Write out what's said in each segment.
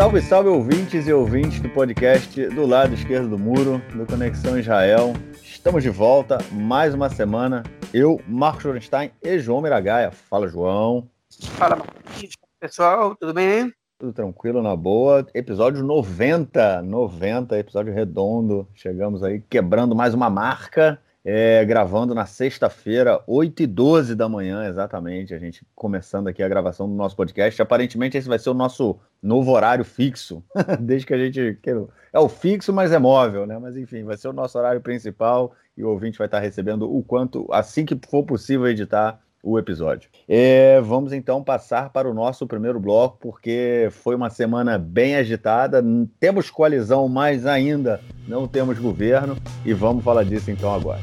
Salve, salve ouvintes e ouvintes do podcast do lado esquerdo do muro, do Conexão Israel. Estamos de volta, mais uma semana. Eu, Marcos Lorenstein e João Miragaia. Fala, João. Fala, Marcos. Pessoal, tudo bem? Tudo tranquilo, na boa. Episódio 90, 90, episódio redondo. Chegamos aí quebrando mais uma marca. É, gravando na sexta-feira, 8 e 12 da manhã, exatamente. A gente começando aqui a gravação do nosso podcast. Aparentemente, esse vai ser o nosso novo horário fixo, desde que a gente. É o fixo, mas é móvel, né? Mas enfim, vai ser o nosso horário principal e o ouvinte vai estar recebendo o quanto, assim que for possível editar o episódio. É, vamos então passar para o nosso primeiro bloco, porque foi uma semana bem agitada. Temos coalizão, mas ainda não temos governo, e vamos falar disso então agora.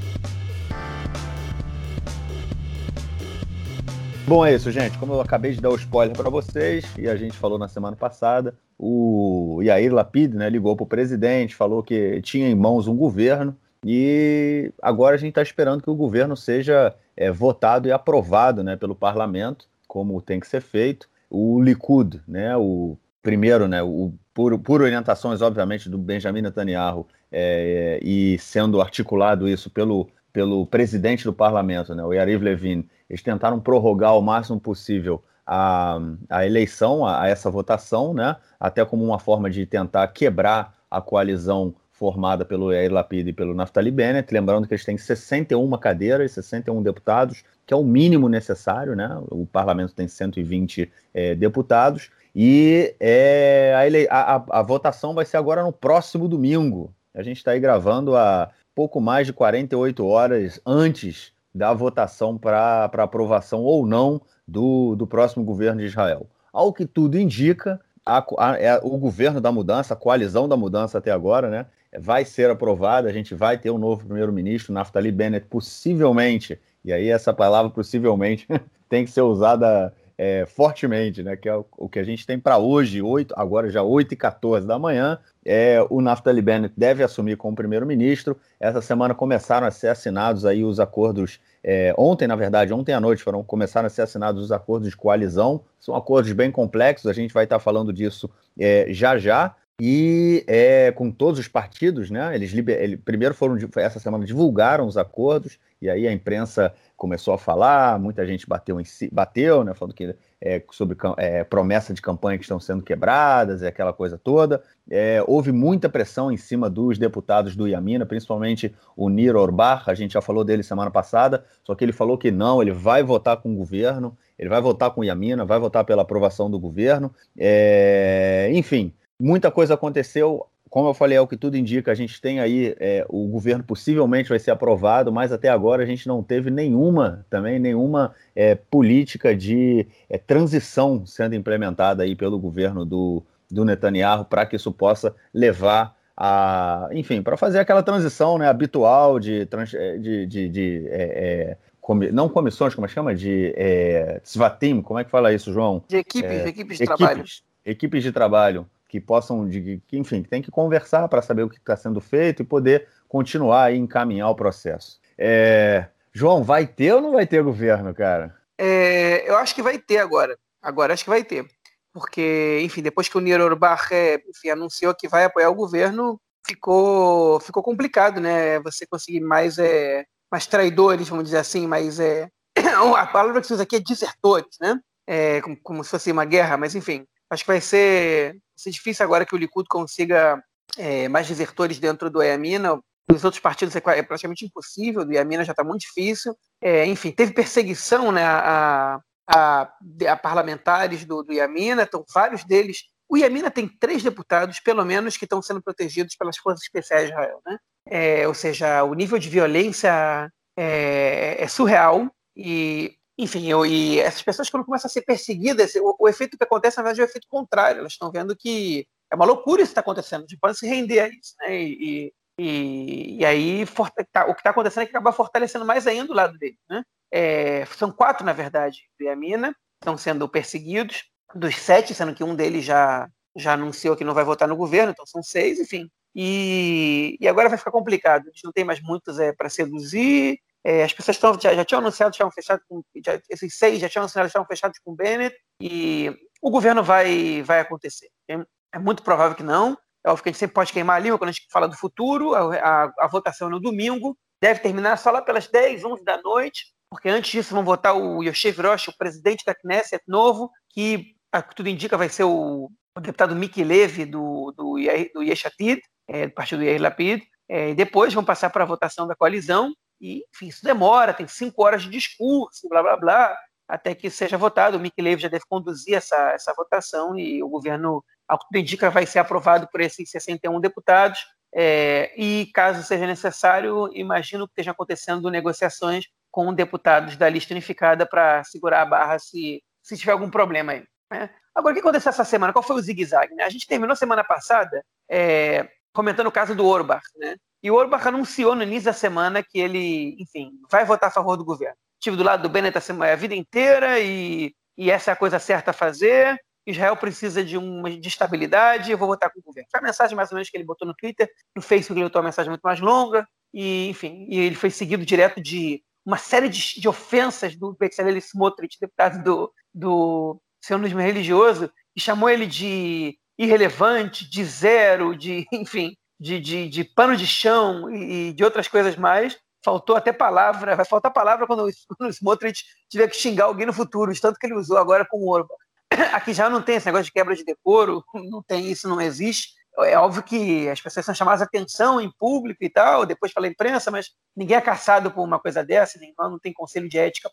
Bom, é isso, gente. Como eu acabei de dar o spoiler para vocês, e a gente falou na semana passada, o Yair Lapid né, ligou para o presidente, falou que tinha em mãos um governo, e agora a gente está esperando que o governo seja é, votado e aprovado né, pelo parlamento, como tem que ser feito. O Likud, né, o primeiro, né, o, por, por orientações, obviamente, do Benjamin Netanyahu, é, e sendo articulado isso pelo, pelo presidente do parlamento, né, o Yariv Levin, eles tentaram prorrogar o máximo possível a, a eleição, a, a essa votação, né, até como uma forma de tentar quebrar a coalizão formada pelo Yair Lapid e pelo Naftali Bennett, lembrando que eles têm 61 cadeiras, 61 deputados, que é o mínimo necessário, né? O parlamento tem 120 é, deputados, e é, a, a, a, votação vai ser agora no próximo domingo. A gente está aí gravando a pouco mais de 48 horas antes da votação para aprovação ou não do, do próximo governo de Israel. Ao que tudo indica, a, a, é o governo da mudança, a coalizão da mudança até agora, né, vai ser aprovada, a gente vai ter um novo primeiro-ministro, Naftali Bennett, possivelmente, e aí essa palavra possivelmente tem que ser usada é, fortemente, né? Que é o, o que a gente tem para hoje, 8, agora já 8 e 14 da manhã. É, o Naftali Bennett deve assumir como primeiro-ministro. Essa semana começaram a ser assinados aí os acordos. É, ontem, na verdade, ontem à noite foram começaram a ser assinados os acordos de coalizão. São acordos bem complexos. A gente vai estar falando disso é, já já e é, com todos os partidos, né? Eles liber... Ele, primeiro foram essa semana divulgaram os acordos e aí a imprensa começou a falar, muita gente bateu em si, bateu, né? Falando que é, sobre é, promessa de campanha que estão sendo quebradas e aquela coisa toda. É, houve muita pressão em cima dos deputados do Iamina, principalmente o Niro Orbach, a gente já falou dele semana passada, só que ele falou que não, ele vai votar com o governo, ele vai votar com o Iamina, vai votar pela aprovação do governo. É, enfim, Muita coisa aconteceu. Como eu falei, é o que tudo indica, a gente tem aí, é, o governo possivelmente vai ser aprovado, mas até agora a gente não teve nenhuma, também, nenhuma é, política de é, transição sendo implementada aí pelo governo do, do Netanyahu para que isso possa levar a, enfim, para fazer aquela transição né, habitual de, é, de, de, de é, é, não comissões, como é que chama? De é, Svatim, como é que fala isso, João? De equipes, é, equipes de equipes, trabalho. Equipes de trabalho que possam, de, que, enfim, tem que conversar para saber o que está sendo feito e poder continuar e encaminhar o processo. É, João, vai ter ou não vai ter governo, cara? É, eu acho que vai ter agora. Agora acho que vai ter. Porque, enfim, depois que o Niro Orbach é, enfim, anunciou que vai apoiar o governo, ficou, ficou complicado, né? Você conseguir mais, é, mais traidores, vamos dizer assim, mais. É, a palavra que se usa aqui é desertores, né? É, como, como se fosse uma guerra, mas enfim, acho que vai ser ser difícil agora que o Likud consiga é, mais desertores dentro do Yamina. Nos outros partidos é, é praticamente impossível, do Yamina já está muito difícil. É, enfim, teve perseguição né, a, a, a parlamentares do, do Yamina, então vários deles. O Yamina tem três deputados, pelo menos, que estão sendo protegidos pelas Forças Especiais de Israel. Né? É, ou seja, o nível de violência é, é surreal e enfim, eu, e essas pessoas quando começam a ser perseguidas, o, o, efeito que acontece, na verdade, é o efeito contrário. Elas estão vendo que é uma loucura isso que está acontecendo, eles podem se render a isso, né? E, e, e aí tá, o que está acontecendo é que acaba fortalecendo mais ainda o lado dele, né? É, são quatro, na verdade, do Yamina, estão sendo perseguidos, dos sete, sendo que um deles já, já anunciou que não vai votar no governo, então são seis, enfim. E, e agora vai ficar complicado, eles não tem mais muitos é, para seduzir, é, as pessoas tão, já, já, tinham anunciado, tinham fechado com, já, esses seis já tinham anunciado, estavam fechados com o Bennett e o governo vai, vai acontecer. é muito provável que não. É óbvio que a gente sempre pode queimar a língua quando a gente fala do futuro. A, a, a votação é no domingo, deve terminar só lá pelas 10, 11 da noite, porque antes disso vão votar o Yoshev Rosh, o presidente da Knesset novo, que, a que tudo indica, vai ser o, o deputado Miki Levy, do, do, do Yeshatid, é, do partido Yair Lapid. É, depois vão passar para a votação da coalizão, e, enfim, isso demora, tem cinco horas de discurso, blá, blá, blá, até que seja votado. O Mick Levy já deve conduzir essa, essa votação e o governo, ao que tudo indica, vai ser aprovado por esses 61 deputados. É, e, caso seja necessário, imagino que estejam acontecendo negociações com deputados da lista unificada para segurar a barra se, se tiver algum problema aí. Né? Agora, o que aconteceu essa semana? Qual foi o zigue-zague? Né? A gente terminou semana passada é, comentando o caso do Orbach, né? E o Orbach anunciou no início da semana que ele, enfim, vai votar a favor do governo. Estive do lado do Bennett a vida inteira e, e essa é a coisa certa a fazer. Israel precisa de uma de estabilidade, eu vou votar com o governo. Foi a mensagem mais ou menos que ele botou no Twitter, no Facebook ele botou uma mensagem muito mais longa, e enfim, e ele foi seguido direto de uma série de, de ofensas do Bezalel Smotrich, deputado do, do sionismo religioso, e chamou ele de irrelevante, de zero, de, enfim, de, de, de pano de chão e, de outras coisas mais. Faltou até palavra, vai faltar palavra quando o, quando Smotrich tiver que xingar alguém no futuro, tanto que ele usou agora com o Orban. Aqui já não tem esse negócio de quebra de decoro, não tem isso, não existe. É óbvio que as pessoas são chamadas a atenção em público e tal, depois pela imprensa, mas ninguém é caçado por uma coisa dessa, não tem conselho de ética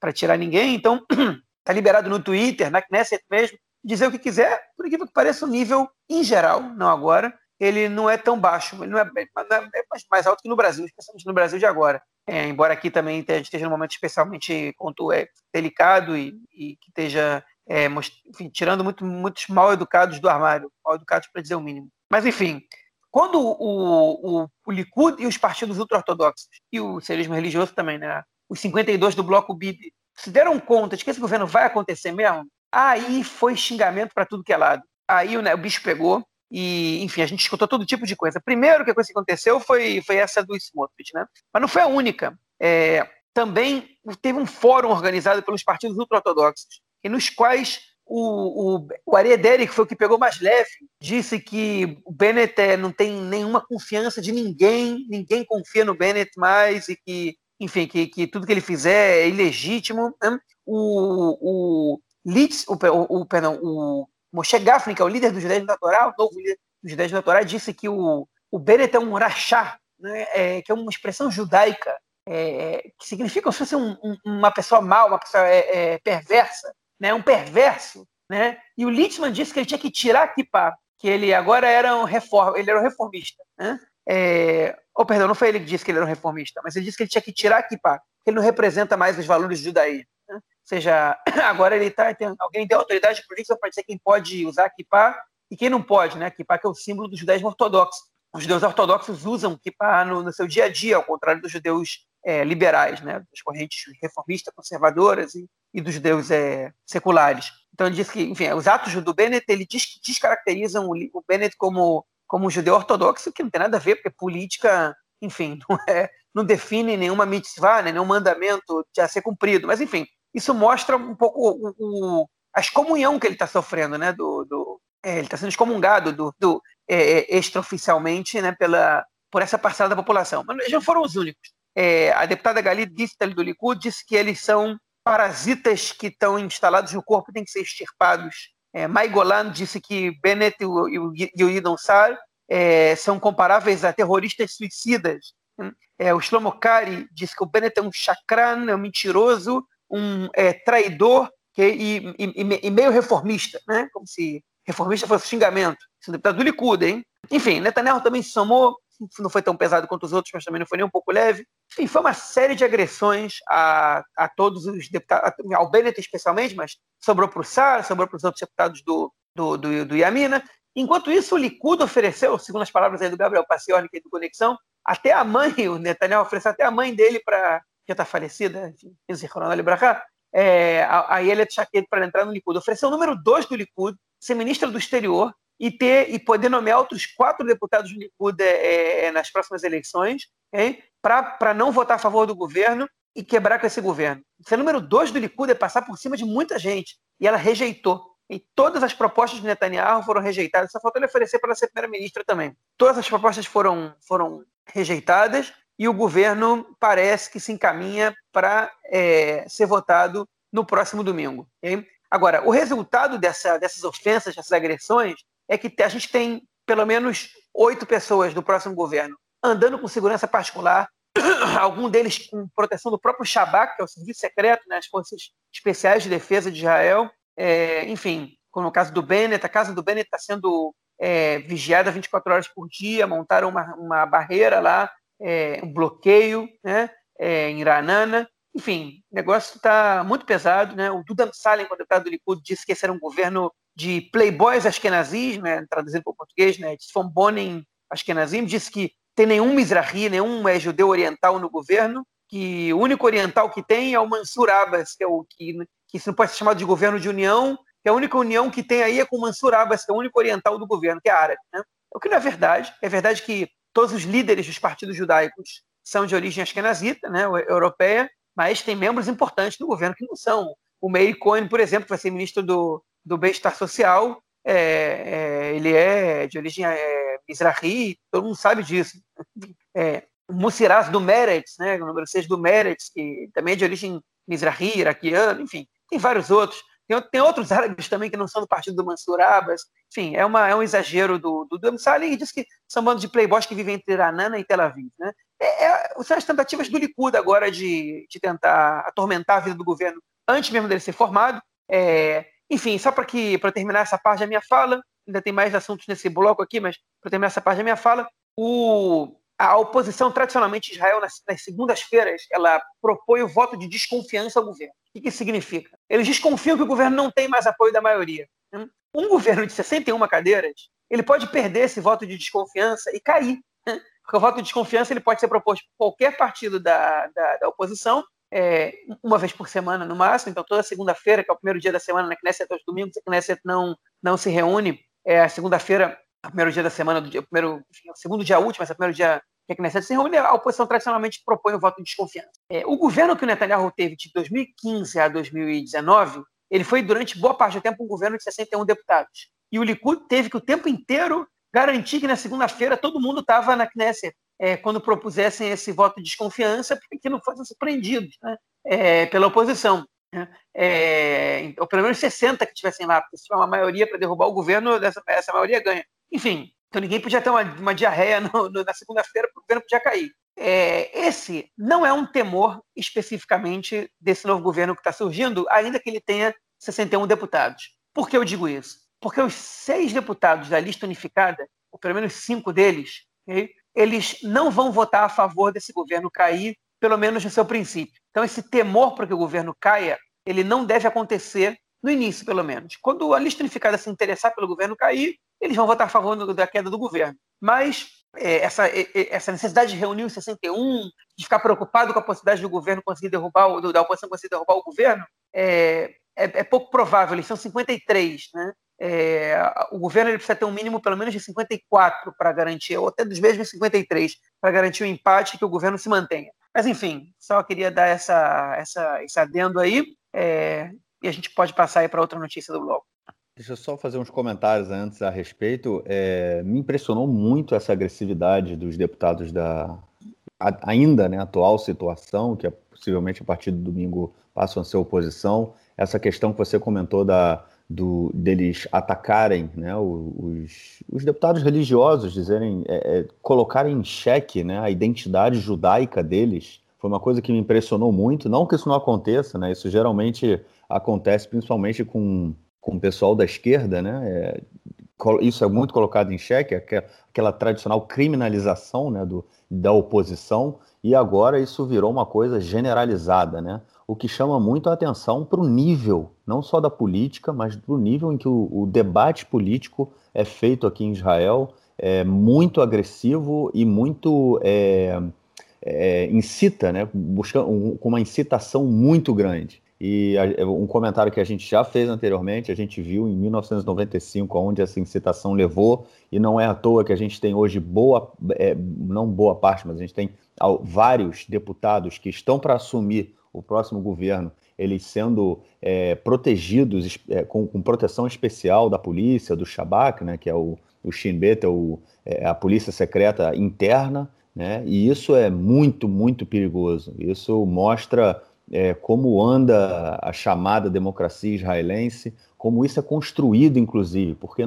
para tirar ninguém, então tá liberado no Twitter, na Knesset mesmo, dizer o que quiser, por incrível que pareça, o nível em geral, não agora, ele não é tão baixo, ele não é, é mais alto que no Brasil, especialmente no Brasil de agora. É, embora aqui também esteja num momento especialmente é, delicado e, e que esteja é, enfim, tirando muito, muitos mal educados do armário, mal educados para dizer o mínimo. Mas enfim, quando o, o, o Likud e os partidos ultra-ortodoxos, e o serismo religioso também, né, os 52 do bloco BIB, se deram conta de que esse governo vai acontecer mesmo, aí foi xingamento para tudo que é lado. Aí né, o bicho pegou, e, enfim, a gente escutou todo tipo de coisa. Primeiro que a coisa que aconteceu foi, foi essa do Smotrich, né? Mas não foi a única. É, também teve um fórum organizado pelos partidos ultra-ortodoxos, nos quais o, o, o que foi o que pegou mais leve, disse que o Bennett é, não tem nenhuma confiança de ninguém, ninguém confia no Bennett mais, e que, enfim, que, que tudo que ele fizer é ilegítimo. Né? O, o, Litz, o, o, o, perdão, o Moshe Gafni, que é o líder dos judeus Torá, o novo líder dos judeus Torá, disse que o, o Bennett é um rachá, né, é, que é uma expressão judaica, é, que significa se fosse um, um, uma pessoa mal, uma pessoa é, é, perversa, né, um perverso. Né? E o Littman disse que ele tinha que tirar a kippah, que ele agora era um, reform, ele era um reformista. Né? É, oh, perdão, não foi ele que disse que ele era um reformista, mas ele disse que ele tinha que tirar a kippah, que ele não representa mais os valores do judaísmo seja, agora ele tá, tem, alguém tem autoridade política para dizer quem pode usar kippah e quem não pode, né? Kippah que é o símbolo do judaísmo ortodoxo. Os judeus ortodoxos usam kippah no, no seu dia a dia, ao contrário dos judeus é, liberais, né? Das correntes reformistas, conservadoras e, e dos judeus é, seculares. Então ele diz que, enfim, os atos do Bennett, ele diz, descaracterizam o, o Bennett como, como um judeu ortodoxo, que não tem nada a ver, porque política, enfim, não, é, não define nenhuma mitzvah, né, nenhum mandamento a ser cumprido. Mas, enfim, isso mostra um pouco o, o, a excomunhão que ele está sofrendo, né? Do, do é, ele está sendo excomungado do, do é, é, extraoficialmente né, pela, por essa parcela da população. Mas eles não foram os únicos. É, a deputada Gali disse do Likud disse que eles são parasitas que estão instalados no corpo e têm que ser extirpados. É, Mai Golan disse que Bennett e o, e o Idon Sar é, são comparáveis a terroristas suicidas. É, o Shlomo Kari disse que o Bennett é um chacran, é um mentiroso, um é, traidor que, e, e, e, meio reformista, né? como se reformista fosse xingamento. Esse é deputado do Likud, hein? Enfim, Netanyahu também se somou, não foi tão pesado quanto os outros, mas também não foi nem um pouco leve. Enfim, foi uma série de agressões a, a todos os deputados, ao Bennett especialmente, mas sobrou para o Sar, sobrou para os outros deputados do, do, do, do Yamina. Enquanto isso, o Likud ofereceu, segundo as palavras aí do Gabriel Paciorni, que é do Conexão, até a mãe, o Netanyahu ofereceu até a mãe dele para já está falecida, enfim, é, a, a Yelet Shaked para entrar no Likud. Ofereceu o número 2 do Likud, ser ministra do exterior e ter e poder nomear outros quatro deputados do Likud é, é, nas próximas eleições, para não votar a favor do governo e quebrar com esse governo. Ser número 2 do Likud é passar por cima de muita gente. E ela rejeitou. e todas as propostas de Netanyahu foram rejeitadas. Só faltou ele oferecer para ser primeira-ministra também. Todas as propostas foram, foram rejeitadas e o governo parece que se encaminha para é, ser votado no próximo domingo. Okay? Agora, o resultado dessa, dessas ofensas, dessas agressões, é que a gente tem pelo menos oito pessoas do próximo governo andando com segurança particular, algum deles com proteção do próprio Shabak, que é o serviço secreto, né, as forças especiais de defesa de Israel. É, enfim, como no caso do Bennett, a casa do Bennett está sendo é, vigiada 24 horas por dia, montaram uma, uma barreira lá, é, um bloqueio né, é, em Ranana. Enfim, o negócio está muito pesado. Né? O Duda Salem, quando deputado do Likud, disse que esse era um governo de playboys ashkenazis, né, traduzindo para o português, né, de Svombonen ashkenazim, disse que tem nenhum Mizrahi, nenhum é, judeu oriental no governo, que o único oriental que tem é o Mansur Abbas, que é o que, que isso não pode ser chamado de governo de união, que a única união que tem aí é com o Mansur Abbas, que é o único oriental do governo, que é árabe. Né? O que não é verdade. É verdade que todos os líderes dos partidos judaicos são de origem ashkenazita, né, europeia, mas tem membros importantes do governo que não são. O Meir Cohen, por exemplo, que vai ser ministro do, do Bem-Estar Social, é, é, ele é de origem é, Mizrahi, todo mundo sabe disso. É, Musiraz do Meretz, né, o número 6 do Meretz, que também é de origem Mizrahi, iraquiano, enfim, tem vários outros. Tem, tem, outros árabes também que não são do partido do Mansur Abbas. Enfim, é, uma, é um exagero do, do, do e diz que são bandos de playboys que vivem entre Ranana e Tel Aviv. Né? É, é, são as tentativas do Likud agora de, de tentar atormentar a vida do governo antes mesmo dele ser formado. É, enfim, só para terminar essa parte da minha fala, ainda tem mais assuntos nesse bloco aqui, mas para terminar essa parte da minha fala, o, a oposição, tradicionalmente, Israel, nas, nas segundas-feiras, ela propõe o voto de desconfiança ao governo. O que isso significa? Eles desconfiam que o governo não tem mais apoio da maioria. Um governo de 61 cadeiras, ele pode perder esse voto de desconfiança e cair. Porque o voto de desconfiança ele pode ser proposto por qualquer partido da, da, da oposição, é, uma vez por semana no máximo. Então, toda segunda-feira, que é o primeiro dia da semana na Knesset, aos domingos, a Knesset não, não se reúne. É a segunda-feira primeiro dia da semana, do dia, primeiro, enfim, segundo dia útil, mas é primeiro dia que a Knesset se reúne, a oposição tradicionalmente propõe o voto de desconfiança. É, o governo que o Netanyahu teve de 2015 a 2019, ele foi durante boa parte do tempo um governo de 61 deputados. E o Likud teve que o tempo inteiro garantir que na segunda-feira todo mundo estava na Knesset é, quando propusessem esse voto de desconfiança, para que não fossem surpreendidos né, é, pela oposição. Né? É, ou pelo menos 60 que tivessem lá, porque se tiver uma maioria para derrubar o governo, essa, essa maioria ganha. Enfim, então ninguém podia ter uma, uma diarreia no, no, na segunda-feira, porque o governo podia cair. É, esse não é um temor especificamente desse novo governo que está surgindo, ainda que ele tenha 61 deputados. Por que eu digo isso? Porque os seis deputados da lista unificada, ou pelo menos cinco deles, okay, eles não vão votar a favor desse governo cair, pelo menos no seu princípio. Então, esse temor para que o governo caia, ele não deve acontecer no início, pelo menos. Quando a lista unificada se interessar pelo governo cair, eles vão votar a favor da queda do governo. Mas é, essa, é, essa necessidade de reunir os 61, de ficar preocupado com a possibilidade do governo conseguir derrubar, o, da oposição conseguir derrubar o governo, é, é, é pouco provável. Eles são 53, né? É, o governo ele precisa ter um mínimo pelo menos de 54 para garantir, ou até dos mesmos 53, para garantir o empate que o governo se mantenha. Mas enfim, só queria dar essa, essa, esse adendo aí, é, e a gente pode passar aí para outra notícia do bloco. Deixa eu só fazer uns comentários antes a respeito. É, me impressionou muito essa agressividade dos deputados da a, ainda né, atual situação, que é, possivelmente a partir do domingo passam a ser oposição. Essa questão que você comentou da, do, deles atacarem né, os, os deputados religiosos, dizerem, é, é, colocarem em xeque né, a identidade judaica deles, foi uma coisa que me impressionou muito. Não que isso não aconteça, né? Isso geralmente acontece principalmente com com o pessoal da esquerda, né? É, isso é muito colocado em xeque, aquela, aquela tradicional criminalização né, do, da oposição, e agora isso virou uma coisa generalizada, né? O que chama muito a atenção para o nível, não só da política, mas para o nível em que o, o, debate político é feito aqui em Israel, é muito agressivo e muito é, é, incita, né? Buscando um, com uma incitação muito grande. E a, um comentário que a gente já fez anteriormente, a gente viu em 1995, onde essa incitação levou, e não é à toa que a gente tem hoje boa, é, não boa parte, mas a gente tem vários deputados que estão para assumir o próximo governo eles sendo é, protegidos é, com, com, proteção especial da polícia, do Shabak, né, que é o, o Shin Bet, é o, é a polícia secreta interna, né, e isso é muito, muito perigoso. Isso mostra é, como anda a chamada democracia israelense, como isso é construído, inclusive, porque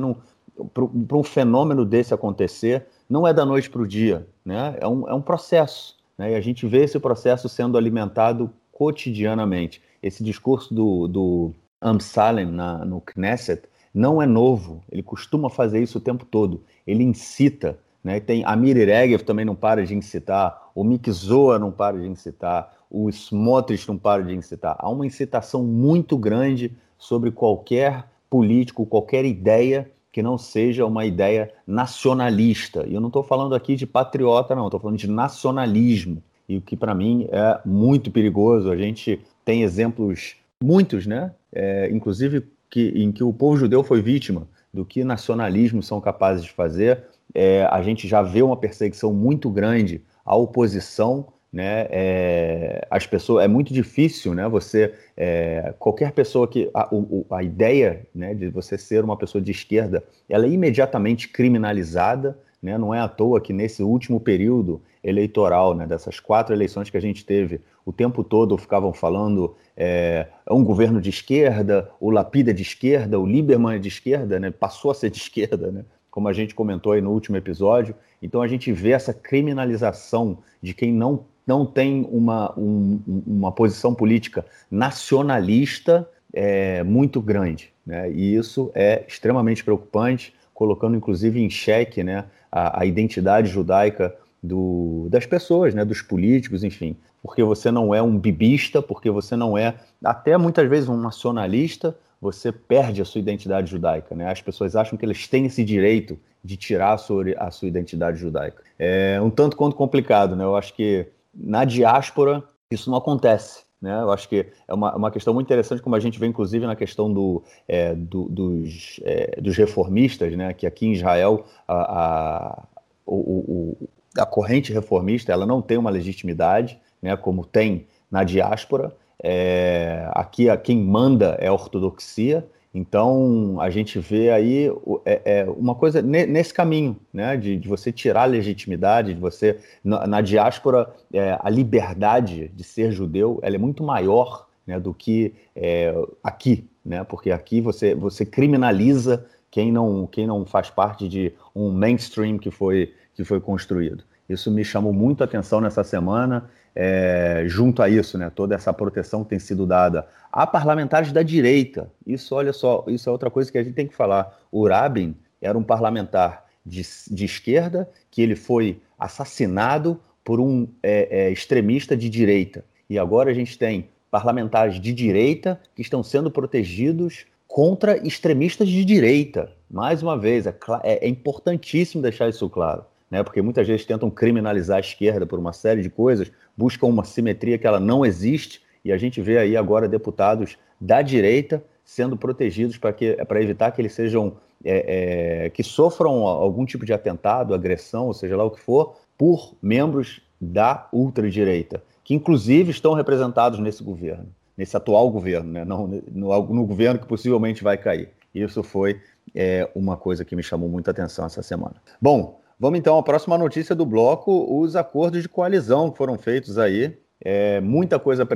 para um fenômeno desse acontecer, não é da noite para o dia, né? é, um, é um processo. Né? E a gente vê esse processo sendo alimentado cotidianamente. Esse discurso do, do Amsalem na, no Knesset não é novo, ele costuma fazer isso o tempo todo. Ele incita, né? tem Amir Regev também não para de incitar, o Mikzoa não para de incitar, o Smotrich não para de incitar. Há uma incitação muito grande sobre qualquer político, qualquer ideia que não seja uma ideia nacionalista. E eu não estou falando aqui de patriota, não, estou falando de nacionalismo. E o que para mim é muito perigoso. A gente tem exemplos, muitos, né? É, inclusive que, em que o povo judeu foi vítima do que nacionalismos são capazes de fazer. É, a gente já vê uma perseguição muito grande à oposição né? É, as pessoas é muito difícil, né? Você é, qualquer pessoa que a, o, a ideia, né, de você ser uma pessoa de esquerda, ela é imediatamente criminalizada, né? Não é à toa que nesse último período eleitoral, né, dessas quatro eleições que a gente teve, o tempo todo ficavam falando é, é um governo de esquerda, o Lapida é de esquerda, o Lieberman é de esquerda, né? Passou a ser de esquerda, né? Como a gente comentou aí no último episódio. Então a gente vê essa criminalização de quem não não tem uma, um, uma posição política nacionalista é, muito grande. Né? E isso é extremamente preocupante, colocando inclusive em xeque né, a, a identidade judaica do, das pessoas, né, dos políticos, enfim. Porque você não é um bibista, porque você não é, até muitas vezes, um nacionalista, você perde a sua identidade judaica. Né? As pessoas acham que eles têm esse direito de tirar a sua, a sua identidade judaica. É um tanto quanto complicado, né? Eu acho que na diáspora, isso não acontece. Né? Eu acho que é uma, uma questão muito interessante, como a gente vê, inclusive, na questão do, é, do, dos, é, dos reformistas, né? que aqui em Israel a, a, o, o, a corrente reformista ela não tem uma legitimidade, né? como tem na diáspora. É, aqui a, quem manda é a ortodoxia, então, a gente vê aí é, é uma coisa nesse caminho, né, de, de, você tirar a legitimidade, de você, na, na diáspora, é, a liberdade de ser judeu, ela é muito maior né, do que é, aqui, né, porque aqui você, você criminaliza quem não, quem não faz parte de um mainstream que foi, que foi construído. Isso me chamou muito a atenção nessa semana é, junto a isso, né, toda essa proteção que tem sido dada a parlamentares da direita. Isso, olha só, isso é outra coisa que a gente tem que falar. O Rabin era um parlamentar de, de esquerda que ele foi assassinado por um é, é, extremista de direita. E agora a gente tem parlamentares de direita que estão sendo protegidos contra extremistas de direita. Mais uma vez, é, é, é importantíssimo deixar isso claro né? Porque muitas vezes tentam criminalizar a esquerda por uma série de coisas, buscam uma simetria que ela não existe, e a gente vê aí agora deputados da direita sendo protegidos para evitar que eles sejam é, é, que sofram algum tipo de atentado, agressão, ou seja lá o que for, por membros da ultradireita, que inclusive estão representados nesse governo, nesse atual governo, né? Não, no, no governo que possivelmente vai cair. Isso foi é, uma coisa que me chamou muita atenção essa semana. Bom, Vamos então à próxima notícia do bloco: os acordos de coalizão que foram feitos aí. É, muita, coisa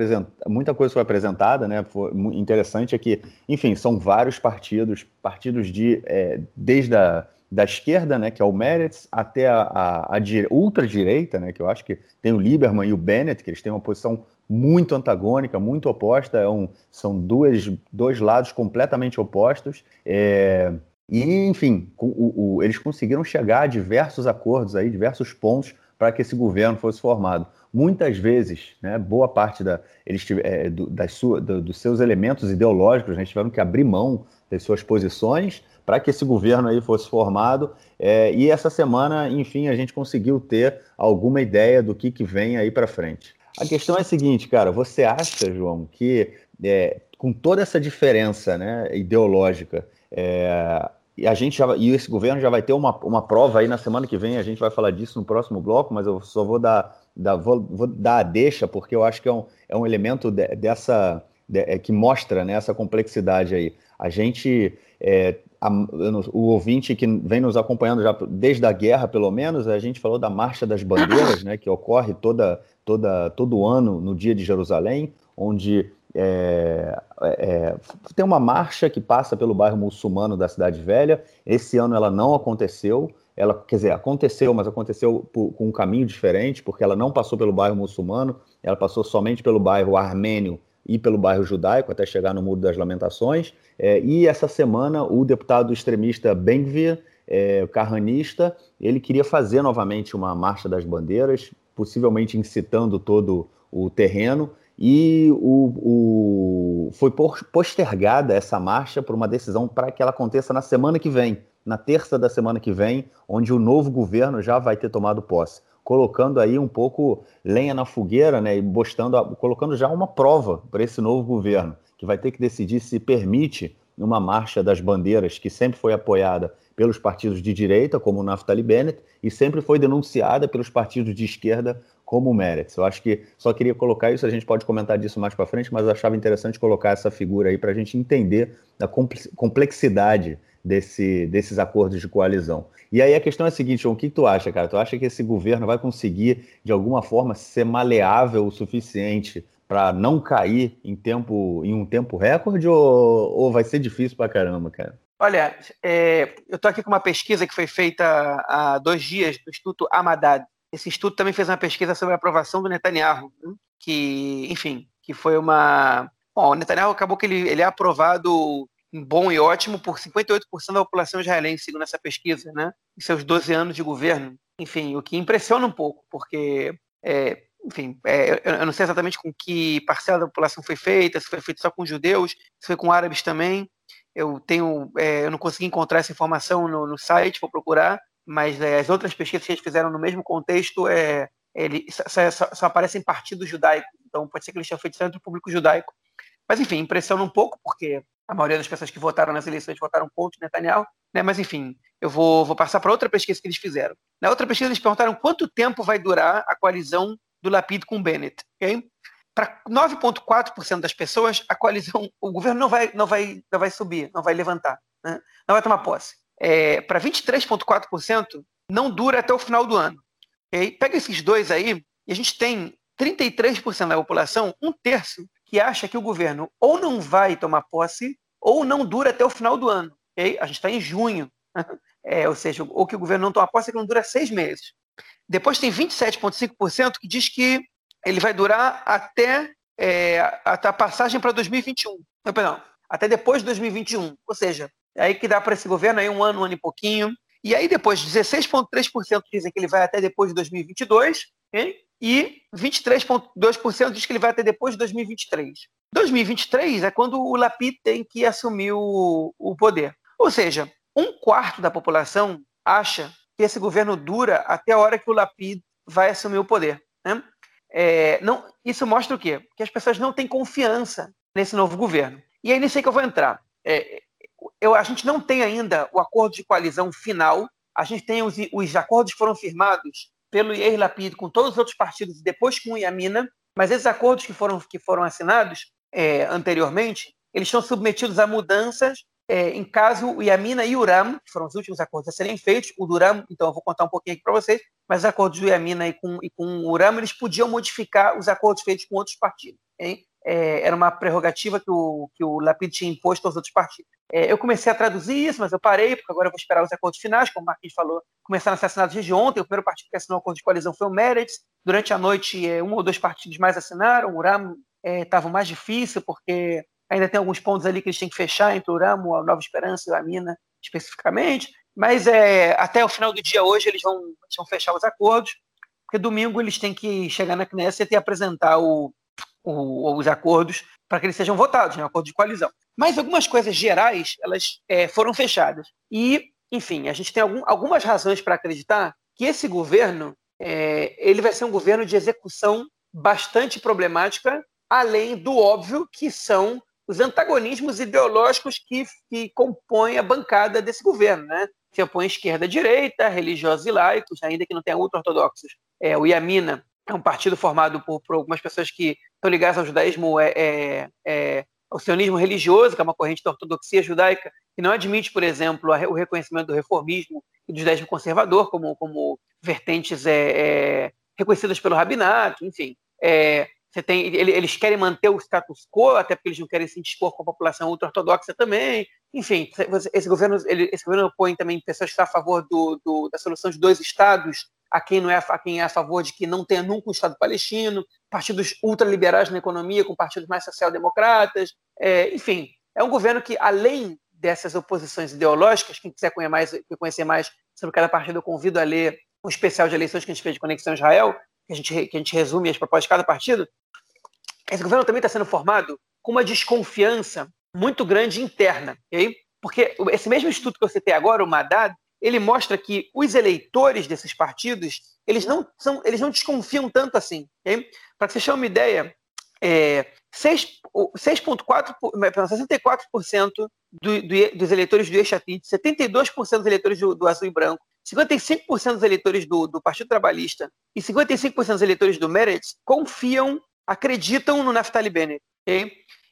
muita coisa foi apresentada, né? Foi interessante é que, enfim, são vários partidos, partidos de é, desde a da esquerda, né, que é o Meretz, até a, a, a ultradireita, né, que eu acho que tem o Lieberman e o Bennett, que eles têm uma posição muito antagônica, muito oposta, é um, são duas, dois lados completamente opostos. É, e, enfim, o, o, eles conseguiram chegar a diversos acordos aí, diversos pontos para que esse governo fosse formado. Muitas vezes, né, boa parte da, eles, é, do, das sua, do, dos seus elementos ideológicos, né, tiveram que abrir mão das suas posições para que esse governo aí fosse formado. É, e essa semana, enfim, a gente conseguiu ter alguma ideia do que, que vem aí para frente. A questão é a seguinte, cara, você acha, João, que é, com toda essa diferença né, ideológica, é, e a gente já, e esse governo já vai ter uma, uma prova aí na semana que vem, a gente vai falar disso no próximo bloco, mas eu só vou dar, dar, vou, vou dar a deixa, porque eu acho que é um, é um elemento de, dessa, é, que mostra né, essa complexidade aí. A gente, é, a, o ouvinte que vem nos acompanhando já desde a guerra, pelo menos, a gente falou da Marcha das Bandeiras, né, que ocorre toda, toda, todo ano no Dia de Jerusalém, onde é, é, tem uma marcha que passa pelo bairro muçulmano da Cidade Velha. Esse ano ela não aconteceu. Ela, quer dizer, aconteceu, mas aconteceu por, com um caminho diferente, porque ela não passou pelo bairro muçulmano, ela passou somente pelo bairro armênio e pelo bairro judaico até chegar no Muro das Lamentações. É, e essa semana o deputado extremista Benvir, é, carranista, ele queria fazer novamente uma marcha das bandeiras, possivelmente incitando todo o terreno e o, o, foi postergada essa marcha por uma decisão para que ela aconteça na semana que vem, na terça da semana que vem, onde o novo governo já vai ter tomado posse, colocando aí um pouco lenha na fogueira, né, e bostando, colocando já uma prova para esse novo governo, que vai ter que decidir se permite uma marcha das bandeiras que sempre foi apoiada pelos partidos de direita, como o Naftali Bennett, e sempre foi denunciada pelos partidos de esquerda, como o Meretz. Eu acho que só queria colocar isso, a gente pode comentar disso mais para frente, mas achava interessante colocar essa figura aí para a gente entender a complexidade desse, desses acordos de coalizão. E aí a questão é a seguinte, João, o que tu acha, cara? Tu acha que esse governo vai conseguir, de alguma forma, ser maleável o suficiente para não cair em tempo em um tempo recorde ou, ou vai ser difícil para caramba, cara? Olha, é, eu estou aqui com uma pesquisa que foi feita há dois dias do Instituto Amadad, esse estudo também fez uma pesquisa sobre a aprovação do Netanyahu, né? que, enfim, que foi uma. Bom, o Netanyahu acabou que ele, ele é aprovado bom e ótimo por 58% da população israelense, segundo essa pesquisa, né? Em seus 12 anos de governo. Enfim, o que impressiona um pouco, porque, é, enfim, é, eu não sei exatamente com que parcela da população foi feita, se foi feito só com judeus, se foi com árabes também. Eu tenho, é, eu não consegui encontrar essa informação no, no site, vou procurar, mas é, as outras pesquisas que eles fizeram no mesmo contexto é, ele, só, só, só aparecem partidos judaicos, então pode ser que eles tenham feito entre o público judaico. Mas enfim, impressiona um pouco, porque a maioria das pessoas que votaram nas eleições votaram contra o Netanyahu, né? mas enfim, eu vou, vou passar para outra pesquisa que eles fizeram. Na outra pesquisa eles perguntaram quanto tempo vai durar a coalizão do Lapid com o Bennett. Okay? Para 9,4% das pessoas, a coalizão, o governo não vai, não vai, não vai subir, não vai levantar, né? não vai tomar posse é, para 23,4% não dura até o final do ano. Okay? Pega esses dois aí e a gente tem 33% da população, um terço, que acha que o governo ou não vai tomar posse ou não dura até o final do ano. Okay? A gente está em junho. É, ou seja, ou que o governo não toma posse é que não dura seis meses. Depois tem 27,5% que diz que ele vai durar até, é, até a passagem para 2021. Não, perdão, até depois de 2021. Ou seja, aí que dá para esse governo aí um ano, um ano e pouquinho. E aí depois, 16,3% dizem que ele vai até depois de 2022, okay? e 23,2% diz que ele vai até depois de 2023. 2023 é quando o Lapid tem que assumir o, o poder. Ou seja, um quarto da população acha que esse governo dura até a hora que o Lapid vai assumir o poder. Né? É, não, isso mostra o quê? Que as pessoas não têm confiança nesse novo governo. E é nisso aí que eu vou entrar. É, eu, a gente não tem ainda o acordo de coalizão final. A gente tem os, os acordos foram firmados pelo Yair Lapid com todos os outros partidos e depois com o Yamina, mas esses acordos que foram, que foram assinados é, anteriormente, eles estão submetidos a mudanças é, em caso o Yamina e o Uram, que foram os últimos acordos a serem feitos, o Duram, então eu vou contar um pouquinho aqui para vocês, mas os acordos do Yamina e com, e com o Uram, eles podiam modificar os acordos feitos com outros partidos. Hein? É, era uma prerrogativa que o, que o Lapid tinha imposto aos outros partidos. É, eu comecei a traduzir isso, mas eu parei, porque agora eu vou esperar os acordos finais, como o Marquinhos falou, começaram a ser assinados desde ontem. O primeiro partido que assinou o acordo de coalizão foi o Meretz. Durante a noite, é, um ou dois partidos mais assinaram. O Uram estava é, mais difícil, porque ainda tem alguns pontos ali que eles têm que fechar entre o Uram, a Nova Esperança e a Mina, especificamente. Mas é, até o final do dia hoje eles vão, eles vão fechar os acordos, porque domingo eles têm que chegar na Knesset e apresentar o, o, os acordos para que eles sejam votados, né, um acordo de coalizão. Mas algumas coisas gerais, elas é, foram fechadas. E, enfim, a gente tem algum, algumas razões para acreditar que esse governo é, ele vai ser um governo de execução bastante problemática, além do óbvio que são os antagonismos ideológicos que, que compõem a bancada desse governo, né? Se opõe esquerda direita, religiosos e laicos, ainda que não tenha ultra-ortodoxos. É, o Yamina é um partido formado por, por, algumas pessoas que estão ligadas ao judaísmo, é, é, é, ao sionismo religioso, que é uma corrente da ortodoxia judaica, que não admite, por exemplo, o reconhecimento do reformismo e do judaísmo conservador como, como vertentes é, é, reconhecidas pelo rabinato, enfim. É, você tem, eles querem manter o status quo, até porque eles não querem se dispor com a população ultra-ortodoxa também. Enfim, esse governo, ele, esse governo põe também pessoas que estão a favor do, do, da solução de dois estados, a quem, não é, a quem é a favor de que não tenha nunca um Estado palestino, partidos ultraliberais na economia com partidos mais social-democratas. É, enfim, é um governo que, além dessas oposições ideológicas, quem quiser conhecer mais, conhecer mais sobre cada partido, eu convido a ler um especial de eleições que a gente fez de Conexão Israel, que a gente, que a gente resume as propostas de cada partido. Esse governo também está sendo formado com uma desconfiança muito grande interna, okay? porque esse mesmo estudo que eu citei agora, o Madad, ele mostra que os eleitores desses partidos eles não são, eles não desconfiam tanto assim. Okay? Para que você tenha uma ideia, é, 6,4, 64% do, do, dos eleitores do Eixatid, 72% dos eleitores do, do, Azul e Branco, 55% dos eleitores do, do, Partido Trabalhista e 55% dos eleitores do Meretz confiam, acreditam no Naftali Bennett. Okay?